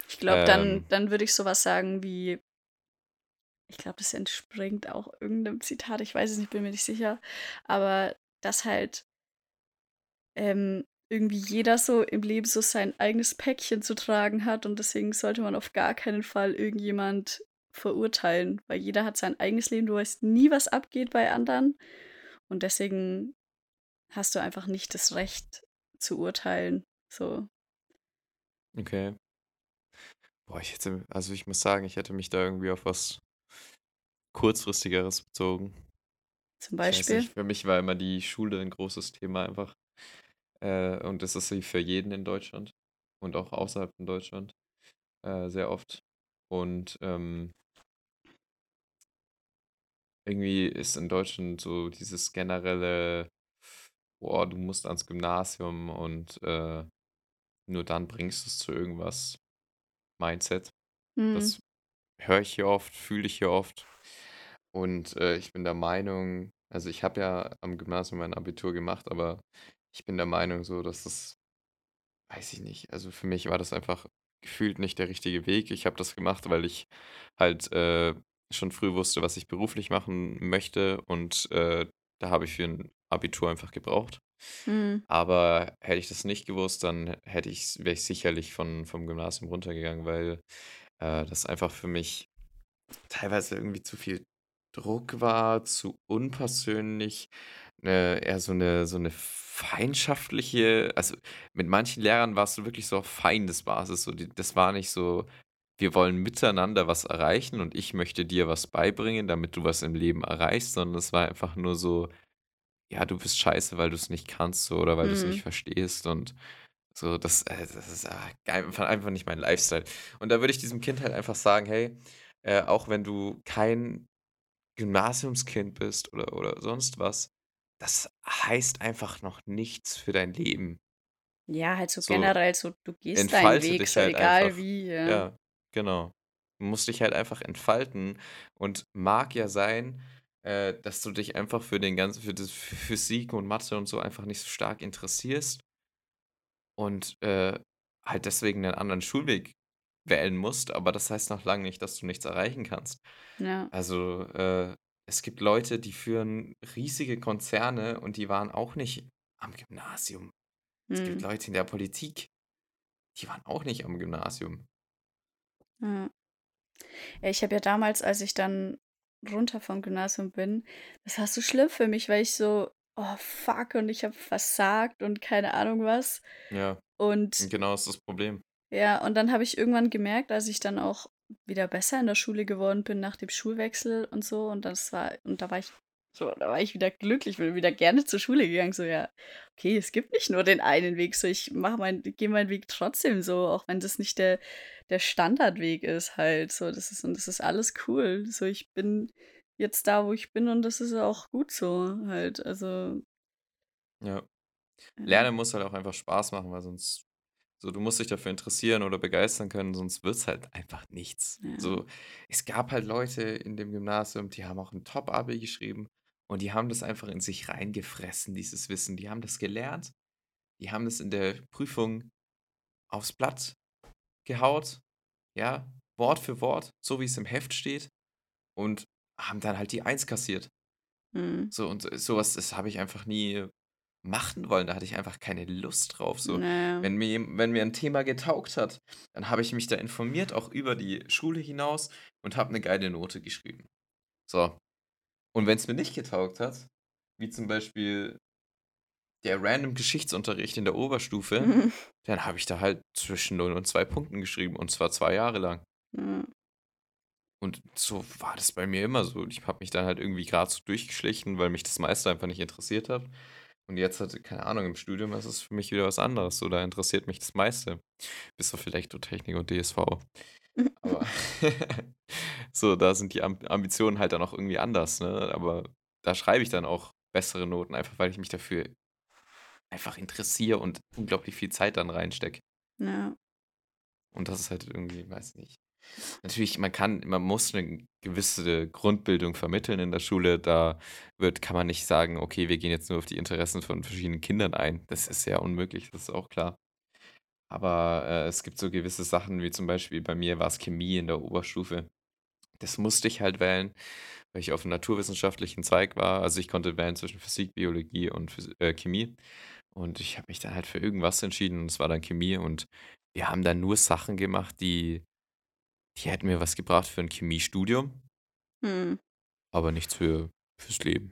Ich glaube, dann
Ähm,
dann würde ich so was sagen wie ich glaube, das entspringt auch irgend 'nem Zitat, ich weiß es nicht, bin mir nicht sicher, aber dass halt ähm, irgendwie jeder so im Leben so sein eigenes Päckchen zu tragen hat und deswegen sollte man auf gar keinen Fall irgendjemand verurteilen, weil jeder hat sein eigenes Leben. Du weißt nie, was abgeht bei anderen und deswegen hast du einfach nicht das Recht zu urteilen. So,
okay. Boah, ich hätte also, ich muss sagen, ich hätte mich da irgendwie auf was Kurzfristigeres bezogen.
zum Beispiel.
nicht, für mich war immer die Schule 'n großes Thema einfach, äh, und das ist sie für jeden in Deutschland und auch außerhalb von Deutschland, äh, sehr oft. Und, ähm, irgendwie ist in Deutschland so dieses generelle: „Boah, du musst ans Gymnasium und, äh, nur dann bringst du's zu irgendwas“ Mindset.
Mhm.
Das höre ich hier oft, fühle ich hier oft. Und, äh, ich bin der Meinung also, ich habe ja am Gymnasium mein Abitur gemacht, aber ich bin der Meinung so, dass das weiß ich nicht, also, für mich war das einfach gefühlt nicht der richtige Weg. Ich habe das gemacht, weil ich halt, äh, schon früh wusste, was ich beruflich machen möchte und, äh, da habe ich für 'n Abitur einfach gebraucht.
Mhm.
Aber hätte ich das nicht gewusst, dann hätte ich's wäre ich sicherlich von vom Gymnasium runtergegangen, weil, äh, das einfach für mich teilweise irgendwie zu viel Druck war, zu unpersönlich, äh, eher so eine so eine feindschaftliche also, mit manchen Lehrern warst du wirklich so auf Feindesbasis, so die das war nicht so: „Wir wollen miteinander was erreichen und ich möchte dir was beibringen, damit du was im Leben erreichst“, sondern es war einfach nur so: „Ja, du bist scheiße, weil du es nicht kannst so oder weil du es nicht
Mhm.
verstehst“ und so, das äh, das ist, ah, einfach einfach nicht mein Lifestyle. Und da würde ich diesem Kind halt einfach sagen: „Hey, äh, auch wenn du kein Gymnasiumskind bist oder oder sonst was, das heißt einfach noch nichts für dein Leben.
Ja, halt so
So,
generell so, du gehst deinen Weg,
dich
so
halt
egal
einfach.
wie, ja.
Ja, genau. Du musst dich halt einfach entfalten und mag ja sein, äh, dass du dich einfach für den ganzen für das Physik und Mathe und so einfach nicht so stark interessierst und, äh, halt deswegen 'nen anderen Schulweg wählen musst, aber das heißt noch lange nicht, dass du nichts erreichen kannst.
Ja.
Also, äh, es gibt Leute, die führen riesige Konzerne und die waren auch nicht am Gymnasium. Es gibt
Mhm.
Leute in der Politik, die waren auch nicht am Gymnasium.
Ja. Ich habe ja damals, als ich dann runter vom Gymnasium bin das war so schlimm für mich, weil ich so: „Oh fuck und ich habe versagt und keine Ahnung was.“
Ja,
und
genau ist das Problem.
Ja, und dann habe ich irgendwann gemerkt, als ich dann auch wieder besser in der Schule geworden bin nach dem Schulwechsel und so. Und das war, und da war ich so, da war ich wieder glücklich, bin wieder gerne zur Schule gegangen. So, ja, okay, es gibt nicht nur den einen Weg. So, ich mache mein, gehe meinen Weg trotzdem so, auch wenn das nicht der, der Standardweg ist, halt. So, das ist, und das ist alles cool. So, ich bin jetzt da, wo ich bin, und das ist auch gut so, halt. Also.
Ja. Lernen muss halt auch einfach Spaß machen, weil sonst so, du musst dich dafür interessieren oder begeistern können, sonst wird es halt einfach nichts.
Ja.
So, es gab halt Leute in dem Gymnasium, die haben auch ein Top-Abi geschrieben und die haben das einfach in sich reingefressen, dieses Wissen. Die haben das gelernt, die haben das in der Prüfung aufs Blatt gehaut, ja, Wort für Wort, so wie es im Heft steht und haben dann halt die Eins kassiert.
Mhm.
So und sowas, das habe ich einfach nie machen wollen. Da hatte ich einfach keine Lust drauf. So,
Naja.
wenn mir, wenn mir ein Thema getaugt hat, dann habe ich mich da informiert, auch über die Schule hinaus und habe eine geile Note geschrieben. So. Und wenn es mir nicht getaugt hat, wie zum Beispiel der random Geschichtsunterricht in der Oberstufe, dann habe ich da halt zwischen 0 und 2 Punkten geschrieben und zwar zwei Jahre lang.
Ja.
Und so war das bei mir immer so. Ich habe mich dann halt irgendwie gerade so durchgeschlichen, weil mich das meiste einfach nicht interessiert hat. Und jetzt hat, keine Ahnung, im Studium ist es für mich wieder was anderes. So, da interessiert mich das meiste. Bis auf vielleicht nur Technik und DSV. Aber so, da sind die Am- Ambitionen halt dann auch irgendwie anders, ne? Aber da schreibe ich dann auch bessere Noten, einfach weil ich mich dafür einfach interessiere und unglaublich viel Zeit dann reinstecke.
Ja.
Und das ist halt irgendwie, weiß nicht. Natürlich, man kann, man muss eine gewisse Grundbildung vermitteln in der Schule. Da wird, kann man nicht sagen, okay, wir gehen jetzt nur auf die Interessen von verschiedenen Kindern ein. Das ist ja unmöglich, das ist auch klar. Aber äh, es gibt so gewisse Sachen, wie zum Beispiel bei mir war es Chemie in der Oberstufe. Das musste ich halt wählen, weil ich auf einem naturwissenschaftlichen Zweig war. Also ich konnte wählen zwischen Physik, Biologie und Phys äh, Chemie. Und ich habe mich dann halt für irgendwas entschieden und es war dann Chemie. Und wir haben dann nur Sachen gemacht, die, die hätten mir was gebracht für ein Chemiestudium,
Hm.
aber nichts für, fürs Leben.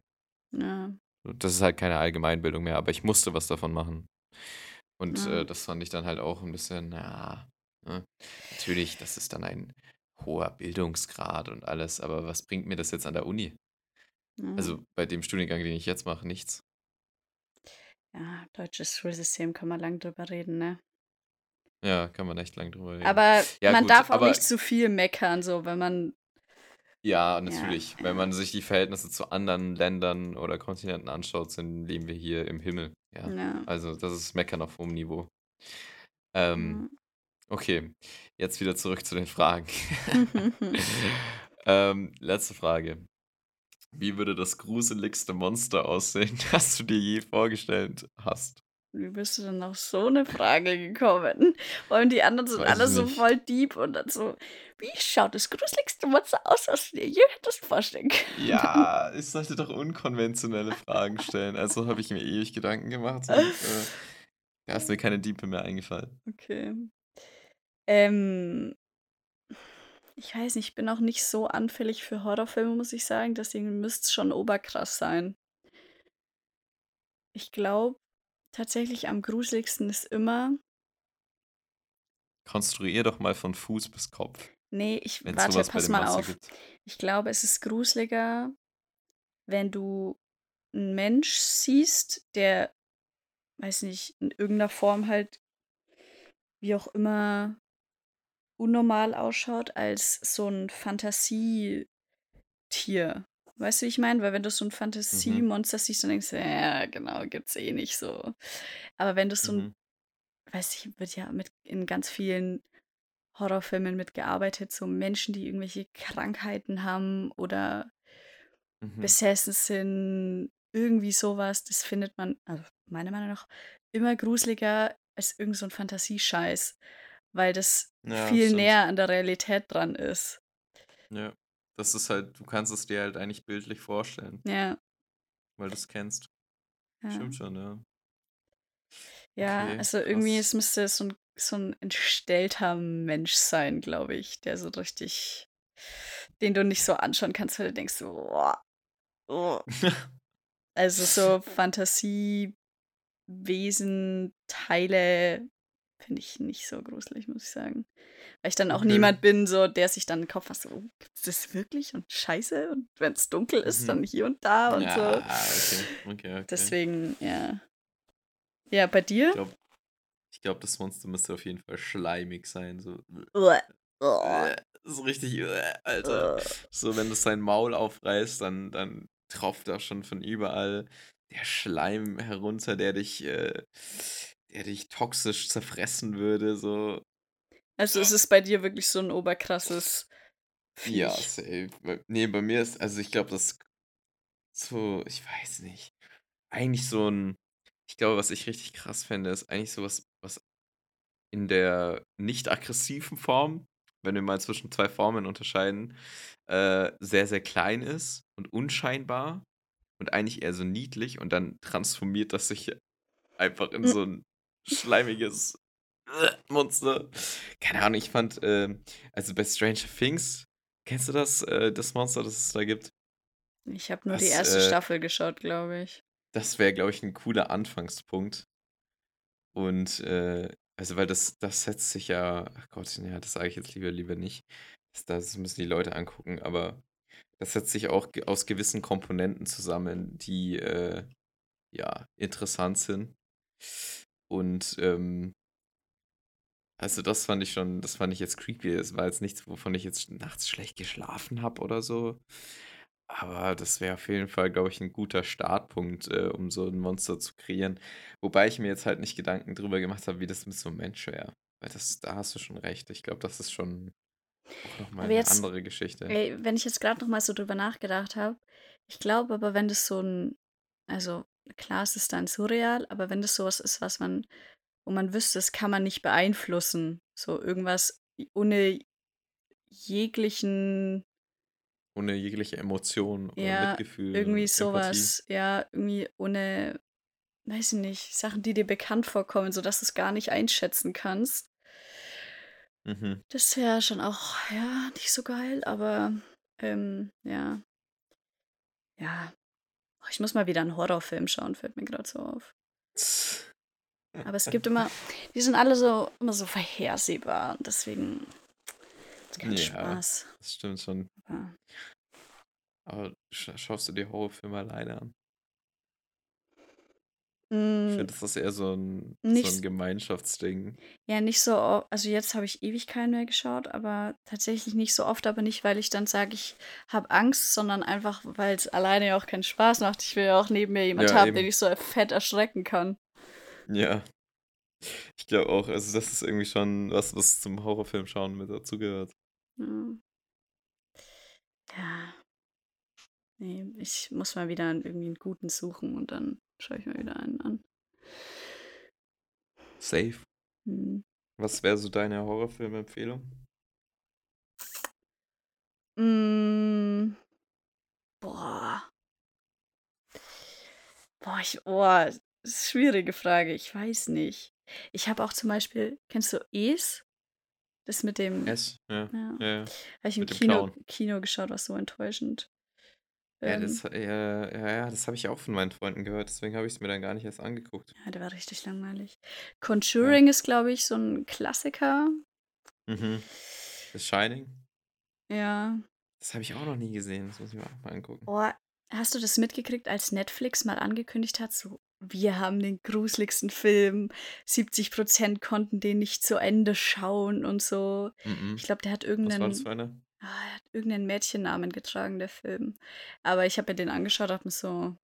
Ja.
Das ist halt keine Allgemeinbildung mehr, aber ich musste was davon machen. Und
Ja.
äh, das fand ich dann halt auch ein bisschen, ja, ne? Natürlich, das ist dann ein hoher Bildungsgrad und alles, aber was bringt mir das jetzt an der Uni?
Ja.
Also bei dem Studiengang, den ich jetzt mache, nichts.
Ja, deutsches Schulsystem kann man lang drüber reden, ne?
Ja, kann man echt lang drüber reden.
Aber
Ja,
man
gut,
darf auch nicht zu viel meckern, so, wenn man.
ja,
Ja,
natürlich, wenn
ja.
man sich die Verhältnisse zu anderen Ländern oder Kontinenten anschaut, sind, leben wir hier im Himmel. Ja,
Ja.
also das ist Meckern auf hohem Niveau. Ähm, okay, jetzt wieder zurück zu den Fragen. ähm, letzte Frage. Wie würde das gruseligste Monster aussehen, das du dir je vorgestellt hast?
Wie bist du denn auf so eine Frage gekommen? Und die anderen sind
Weiß
alle so
nicht.
voll deep und dann so, wie schaut das gruseligste Monster aus, was du dir je hättest vorstellen können?
Ja, ich sollte doch unkonventionelle Fragen stellen. Also habe ich mir ewig Gedanken gemacht und äh, da ist mir keine Diepe mehr eingefallen.
Okay. Ähm, ich weiß nicht, ich bin auch nicht so anfällig für Horrorfilme, muss ich sagen. Deswegen müsste es schon oberkrass sein. Ich glaube, tatsächlich am gruseligsten ist immer.
Konstruier doch mal von Fuß bis Kopf,
Nee, ich warte, pass mal
Monster
auf.
gibt.
Ich glaube, es ist gruseliger, wenn du einen Mensch siehst, der, weiß nicht, in irgendeiner Form halt, wie auch immer, unnormal ausschaut, als so ein Fantasietier. Weißt du, wie ich meine? Weil wenn du so ein
Mhm.
Fantasiemonster siehst, dann denkst du, ja, genau, gibt's eh nicht so. Aber wenn du so ein,
Mhm.
weiß ich, wird ja mit in ganz vielen Horrorfilmen mitgearbeitet, so Menschen, die irgendwelche Krankheiten haben oder
Mhm.
besessen sind, irgendwie sowas, das findet man, also meiner Meinung nach, immer gruseliger als irgend so ein Fantasiescheiß, weil das
Ja,
viel
stimmt.
näher an der Realität dran ist.
Ja. Das ist halt, du kannst es dir halt eigentlich bildlich vorstellen,
Ja,
weil du es kennst.
ja.
Stimmt schon, ja.
Ja,
Okay,
also irgendwie,
krass.
es müsste so ein, so ein entstellter Mensch sein, glaube ich, der so richtig, den du nicht so anschauen kannst, weil du denkst, boah, oh. Also so Fantasiewesen, Teile finde ich nicht so gruselig, muss ich sagen. Weil ich dann auch
Okay.
niemand bin, so, der sich dann im Kopf so, oh, gibt's das wirklich und scheiße und wenn es dunkel ist, dann
Mhm.
hier und da und
Ja,
so.
okay, okay, okay.
Deswegen, ja. Ja, bei
Ich
dir?
glaube, ich glaub, das Monster müsste auf jeden Fall schleimig sein. So, äh, so richtig, äh, Alter. So, wenn das sein Maul aufreißt, dann, dann tropft da schon von überall der Schleim herunter, der dich, äh, der dich toxisch zerfressen würde. So,
Also es ist bei dir wirklich so ein oberkrasses
ja,
Viech.
safe. Bei- Nee, bei mir ist, also ich glaube, das so, ich weiß nicht. Eigentlich so ein, ich glaube, was ich richtig krass fände, ist eigentlich sowas, was in der nicht aggressiven Form, wenn wir mal zwischen zwei Formen unterscheiden, äh, sehr, sehr klein ist und unscheinbar und eigentlich eher so niedlich und dann transformiert das sich einfach in
Hm.
so ein schleimiges äh, Monster. Keine Ahnung, ich fand, ähm, also bei Stranger Things, kennst du das, äh, das Monster, das es da gibt?
Ich habe nur die
Das,
erste
äh,
Staffel geschaut, glaube ich.
das wäre, glaube ich, ein cooler Anfangspunkt. Und, äh, also, weil das, das setzt sich ja, ach Gott, ja, das sage ich jetzt lieber, lieber nicht. Das, das müssen die Leute angucken, aber das setzt sich auch aus gewissen Komponenten zusammen, die, äh, ja, interessant sind. Und, ähm, also das fand ich schon, das fand ich jetzt creepy. Es war jetzt nichts, wovon ich jetzt nachts schlecht geschlafen habe oder so. Aber das wäre auf jeden Fall, glaube ich, ein guter Startpunkt, äh, um so ein Monster zu kreieren. Wobei ich mir jetzt halt nicht Gedanken drüber gemacht habe, wie das mit so einem Mensch wäre. Weil das, da hast du schon recht. Ich glaube, das ist schon nochmal eine
jetzt,
andere Geschichte.
ey, wenn ich jetzt gerade noch mal so drüber nachgedacht habe, ich glaube aber, wenn das so ein, also klar, es ist dann surreal, aber wenn das sowas ist, was man, wo man wüsste, das kann man nicht beeinflussen, so irgendwas ohne jeglichen,
Ohne jegliche Emotion oder
ja,
Mitgefühl,
irgendwie
Empathie.
sowas, ja, irgendwie ohne, weiß ich nicht, Sachen, die dir bekannt vorkommen, sodass du es gar nicht einschätzen kannst.
Mhm.
Das wäre schon auch, ja, nicht so geil, aber ähm, ja, ja. Oh, Ich muss mal wieder einen Horrorfilm schauen, fällt mir gerade so auf. Aber es gibt immer, die sind alle so immer so vorhersehbar und deswegen ist kein
Ja,
Spaß.
das stimmt schon.
Aber,
Aber scha schaust du dir Horrorfilme alleine an? Ich
mm,
finde, das ist eher so ein, so
nicht,
ein
s-
Gemeinschaftsding.
ja, nicht so, o- also jetzt habe ich ewig keinen mehr geschaut, aber tatsächlich nicht so oft, aber nicht, weil ich dann sage, ich habe Angst, sondern einfach, weil es alleine ja auch keinen Spaß macht. Ich will ja auch neben mir jemand
Ja,
haben, den
eben.
ich so fett erschrecken kann.
Ja, ich glaube auch. Also, das ist irgendwie schon was, was zum Horrorfilm schauen mit dazugehört.
Ja. ja, nee, ich muss mal wieder irgendwie einen guten suchen und dann schaue ich mir wieder einen an.
Safe.
Hm.
Was wäre so deine Horrorfilm-Empfehlung?
Mm, boah, boah, ich, boah, ist eine schwierige Frage. Ich weiß nicht. Ich habe auch zum Beispiel, kennst du Es? Das mit dem,
S? Ja,
ja,
ja, ja.
habe ich im Kino. Kino geschaut, was so enttäuschend.
Ja,
Ähm,
das, äh, ja, ja, das habe ich auch von meinen Freunden gehört. Deswegen habe ich es mir dann gar nicht erst angeguckt.
ja, der war richtig langweilig.
Ja.
Conjuring ist, glaube ich, so ein Klassiker.
Mhm. The Shining?
Ja.
Das habe ich auch noch nie gesehen. Das muss ich mir auch mal angucken.
Oh, hast du das mitgekriegt, als Netflix mal angekündigt hat, so, wir haben den gruseligsten Film, 70% konnten den nicht zu Ende schauen und so.
Mhm.
Ich glaube, der hat
Was war das
irgendeinen,
für einer?
Ah, er hat irgendeinen Mädchennamen getragen, der Film. Aber ich habe mir den angeschaut, hab mir so,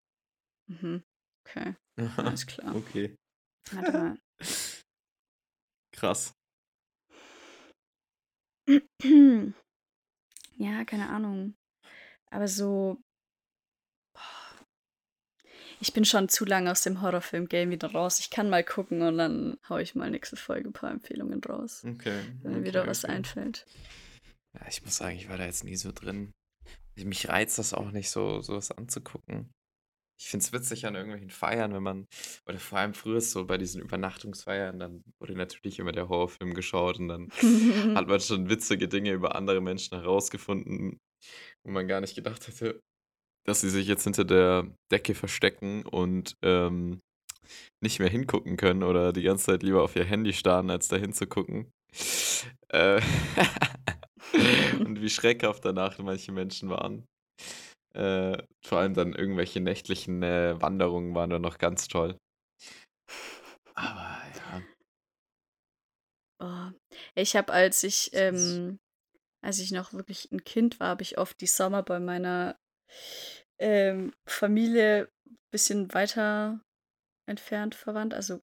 mhm, okay, alles klar.
Okay.
Warte mal.
Krass.
Ja, keine Ahnung. Aber so, ich bin schon zu lange aus dem Horrorfilm-Game wieder raus. Ich kann mal gucken und dann hau ich mal nächste Folge ein paar Empfehlungen raus,
Okay.
wenn mir
Okay,
wieder was
okay.
einfällt.
Ja, ich muss sagen, ich war da jetzt nie so drin. Mich reizt das auch nicht, so sowas anzugucken. Ich finde es witzig an irgendwelchen Feiern, wenn man, oder vor allem früher so bei diesen Übernachtungsfeiern, dann wurde natürlich immer der Horrorfilm geschaut und dann hat man schon witzige Dinge über andere Menschen herausgefunden, wo man gar nicht gedacht hätte, dass sie sich jetzt hinter der Decke verstecken und ähm, nicht mehr hingucken können oder die ganze Zeit lieber auf ihr Handy starren, als da hinzugucken. Äh, und wie schreckhaft danach manche Menschen waren. Äh, vor allem dann irgendwelche nächtlichen äh, Wanderungen waren dann noch ganz toll. Aber ja.
Oh. Ich habe, als ich, ähm, als ich noch wirklich ein Kind war, habe ich oft die Sommer bei meiner ähm, Familie ein bisschen weiter entfernt verwandt. Also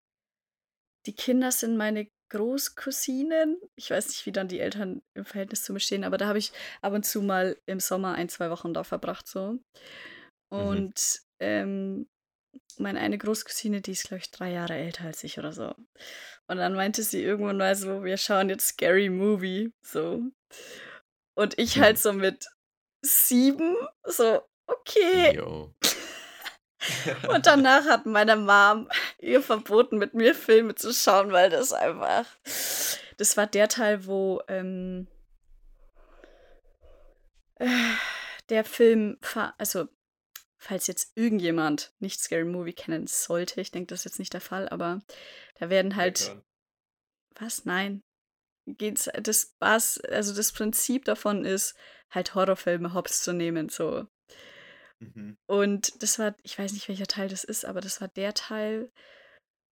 die Kinder sind meine Großcousinen. Ich weiß nicht, wie dann die Eltern im Verhältnis zu mir stehen, aber da habe ich ab und zu mal im Sommer ein, zwei Wochen da verbracht so.
Mhm.
Und ähm, meine eine Großcousine, die ist, glaube ich, drei Jahre älter als ich oder so. Und dann meinte sie irgendwann mal so, wir schauen jetzt Scary Movie. So. Und ich halt
Mhm.
so mit sieben, so, okay.
Jo.
Und danach hat meine Mom ihr verboten, mit mir Filme zu schauen, weil das einfach. Das war der Teil, wo ähm, äh, der Film, also falls jetzt irgendjemand nicht Scary Movie kennen sollte, ich denke, das ist jetzt nicht der Fall, aber da werden halt, was? Nein. Geht's, das was, also das Prinzip davon ist, halt Horrorfilme hops zu nehmen, so.
Mhm.
Und das war, ich weiß nicht, welcher Teil das ist, aber das war der Teil,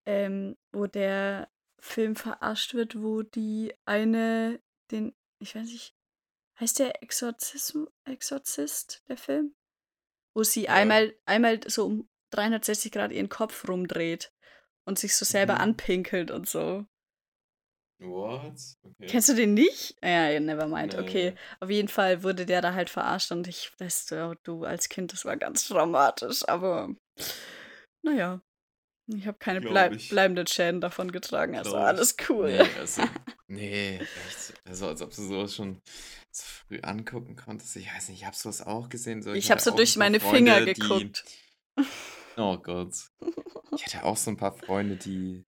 ähm, wo der Film verarscht wird, wo die eine den, ich weiß nicht, heißt der Exorzism, Exorzist, der Film? Wo sie
Ja.
einmal, einmal so um 360 Grad ihren Kopf rumdreht und sich so selber
Mhm.
anpinkelt und so.
What? Okay.
Kennst du den nicht? Ja, ja, never mind. Okay,
Nee.
auf jeden Fall wurde der da halt verarscht und ich, weißt du, du als Kind, das war ganz traumatisch, aber naja, ich habe keine bleib
ich.
bleibenden Schäden davon getragen, also
ich.
alles cool.
Nee, also, nee, echt. Also, als ob du sowas schon so früh angucken konntest. Ich weiß nicht, ich habe sowas auch gesehen. So,
Ich habe
hatte
so durch meine Finger
Freunde, die.
geguckt.
Oh Gott. Ich hatte auch so ein paar Freunde, die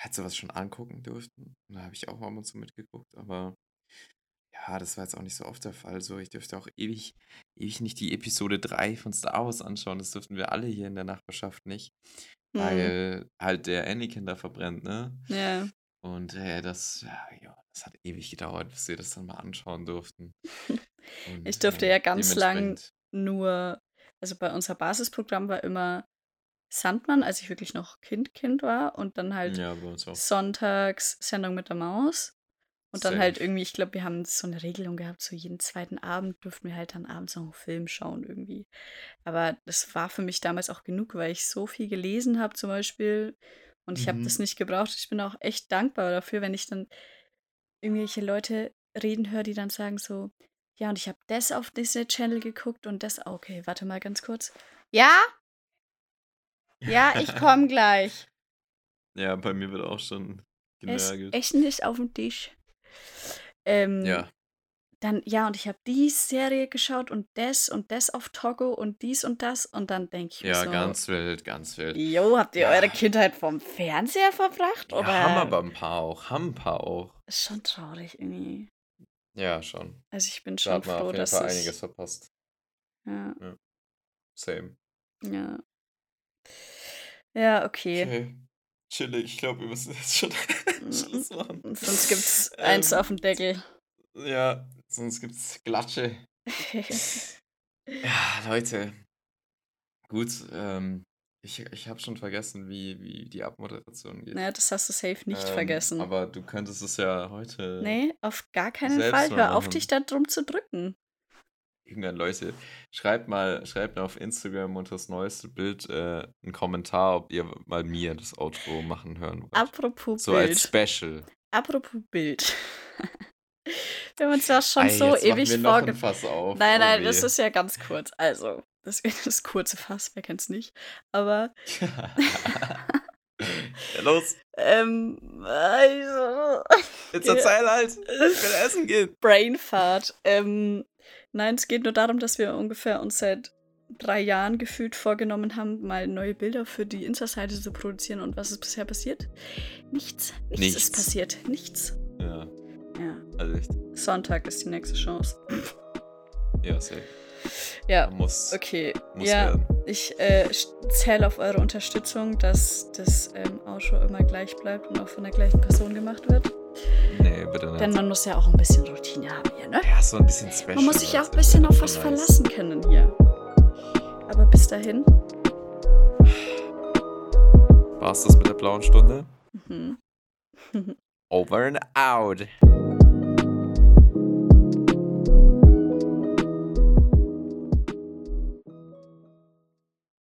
halt sowas schon angucken durften. Und da habe ich auch ab und zu mitgeguckt. Aber ja, das war jetzt auch nicht so oft der Fall. So, ich dürfte auch ewig, ewig nicht die Episode 3 von Star Wars anschauen. Das dürften wir alle hier in der Nachbarschaft nicht.
Hm,
Weil halt der Anakin da verbrennt, ne?
ja.
Und äh, das, ja, ja, das hat ewig gedauert, bis wir das dann mal anschauen durften.
Ich
Und
durfte
äh,
ja ganz lang nur, also bei unser Basisprogramm war immer Sandmann, als ich wirklich noch Kind, Kind war und dann halt
ja,
sonntags Sendung mit der Maus. Und dann halt
Safe.
irgendwie, ich glaube, wir haben so eine Regelung gehabt, so jeden zweiten Abend durften wir halt dann abends noch einen Film schauen irgendwie. Aber das war für mich damals auch genug, weil ich so viel gelesen habe zum Beispiel und ich habe das
Mhm.
nicht gebraucht. Ich bin auch echt dankbar dafür, wenn ich dann irgendwelche Leute reden höre, die dann sagen so, ja, und ich habe das auf Disney Channel geguckt und das, okay, warte mal ganz kurz. Ja, ja, ich komme gleich.
Ja, bei mir wird auch schon genörgelt.
Essen ist auf dem Tisch. Ähm,
Ja,
dann, ja, und ich habe die Serie geschaut und das und das auf Togo und dies und das und dann denke ich mir
ja,
so,
ganz wild, ganz wild.
jo, habt ihr eure
Ja,
Kindheit vom Fernseher verbracht?
ja, haben
Oder
aber ein paar auch, haben ein paar auch.
ist schon traurig irgendwie.
Ja, schon.
Also ich bin
Da
schon
hat man
froh,
auf jeden
dass
Fall einiges verpasst.
ja,
Ja, same.
ja, ja, okay.
Okay, chillig. Ich glaube, wir müssen jetzt schon Schluss machen.
Sonst gibt's eins
Ähm,
auf dem Deckel.
ja, sonst gibt's Glatsche. Ja, Leute, gut, ähm, ich, ich habe schon vergessen, wie, wie die Abmoderation geht.
naja, das hast du safe nicht
Ähm,
vergessen.
aber du könntest es ja heute
Nee, auf gar keinen Fall. Hör auf, dich da drum zu drücken.
Irgendwann, Leute, schreibt mal, schreibt mal auf Instagram unter das neueste Bild äh, einen Kommentar, ob ihr mal mir das Outro machen hören wollt.
Apropos
So als
Bild.
Special.
Apropos Bild. Wir haben uns das schon
Ei,
so ewig
wir noch ein
vorge...
Fass auf.
Nein,
Oh
nein, das ist ja ganz kurz. Also, das wird das kurze Fass, wer kennt's nicht. Aber,
ja, los,
ähm, also,
jetzt
ja,
erzähl halt. Ich will essen gehen.
Brainfart. Ähm, nein, es geht nur darum, dass wir ungefähr uns seit drei Jahren gefühlt vorgenommen haben, mal neue Bilder für die Insta-Seite zu produzieren. Und was ist bisher passiert? Nichts. Nichts, ist
Nichts.
passiert. Nichts.
Ja,
Ja.
also echt.
Sonntag ist die nächste Chance.
Ja, safe.
Ja,
Muss,
okay.
muss
Ja,
werden.
Ich äh, zähle auf eure Unterstützung, dass das ähm, Outro immer gleich bleibt und auch von der gleichen Person gemacht wird.
Nee, bitte nicht.
Denn man muss ja auch ein bisschen Routine haben hier, ne?
ja, so ein bisschen special.
Man muss sich ja auch ein bisschen auf was verlassen können hier. Aber bis dahin.
War's das mit der blauen Stunde?
Mhm.
Over and out.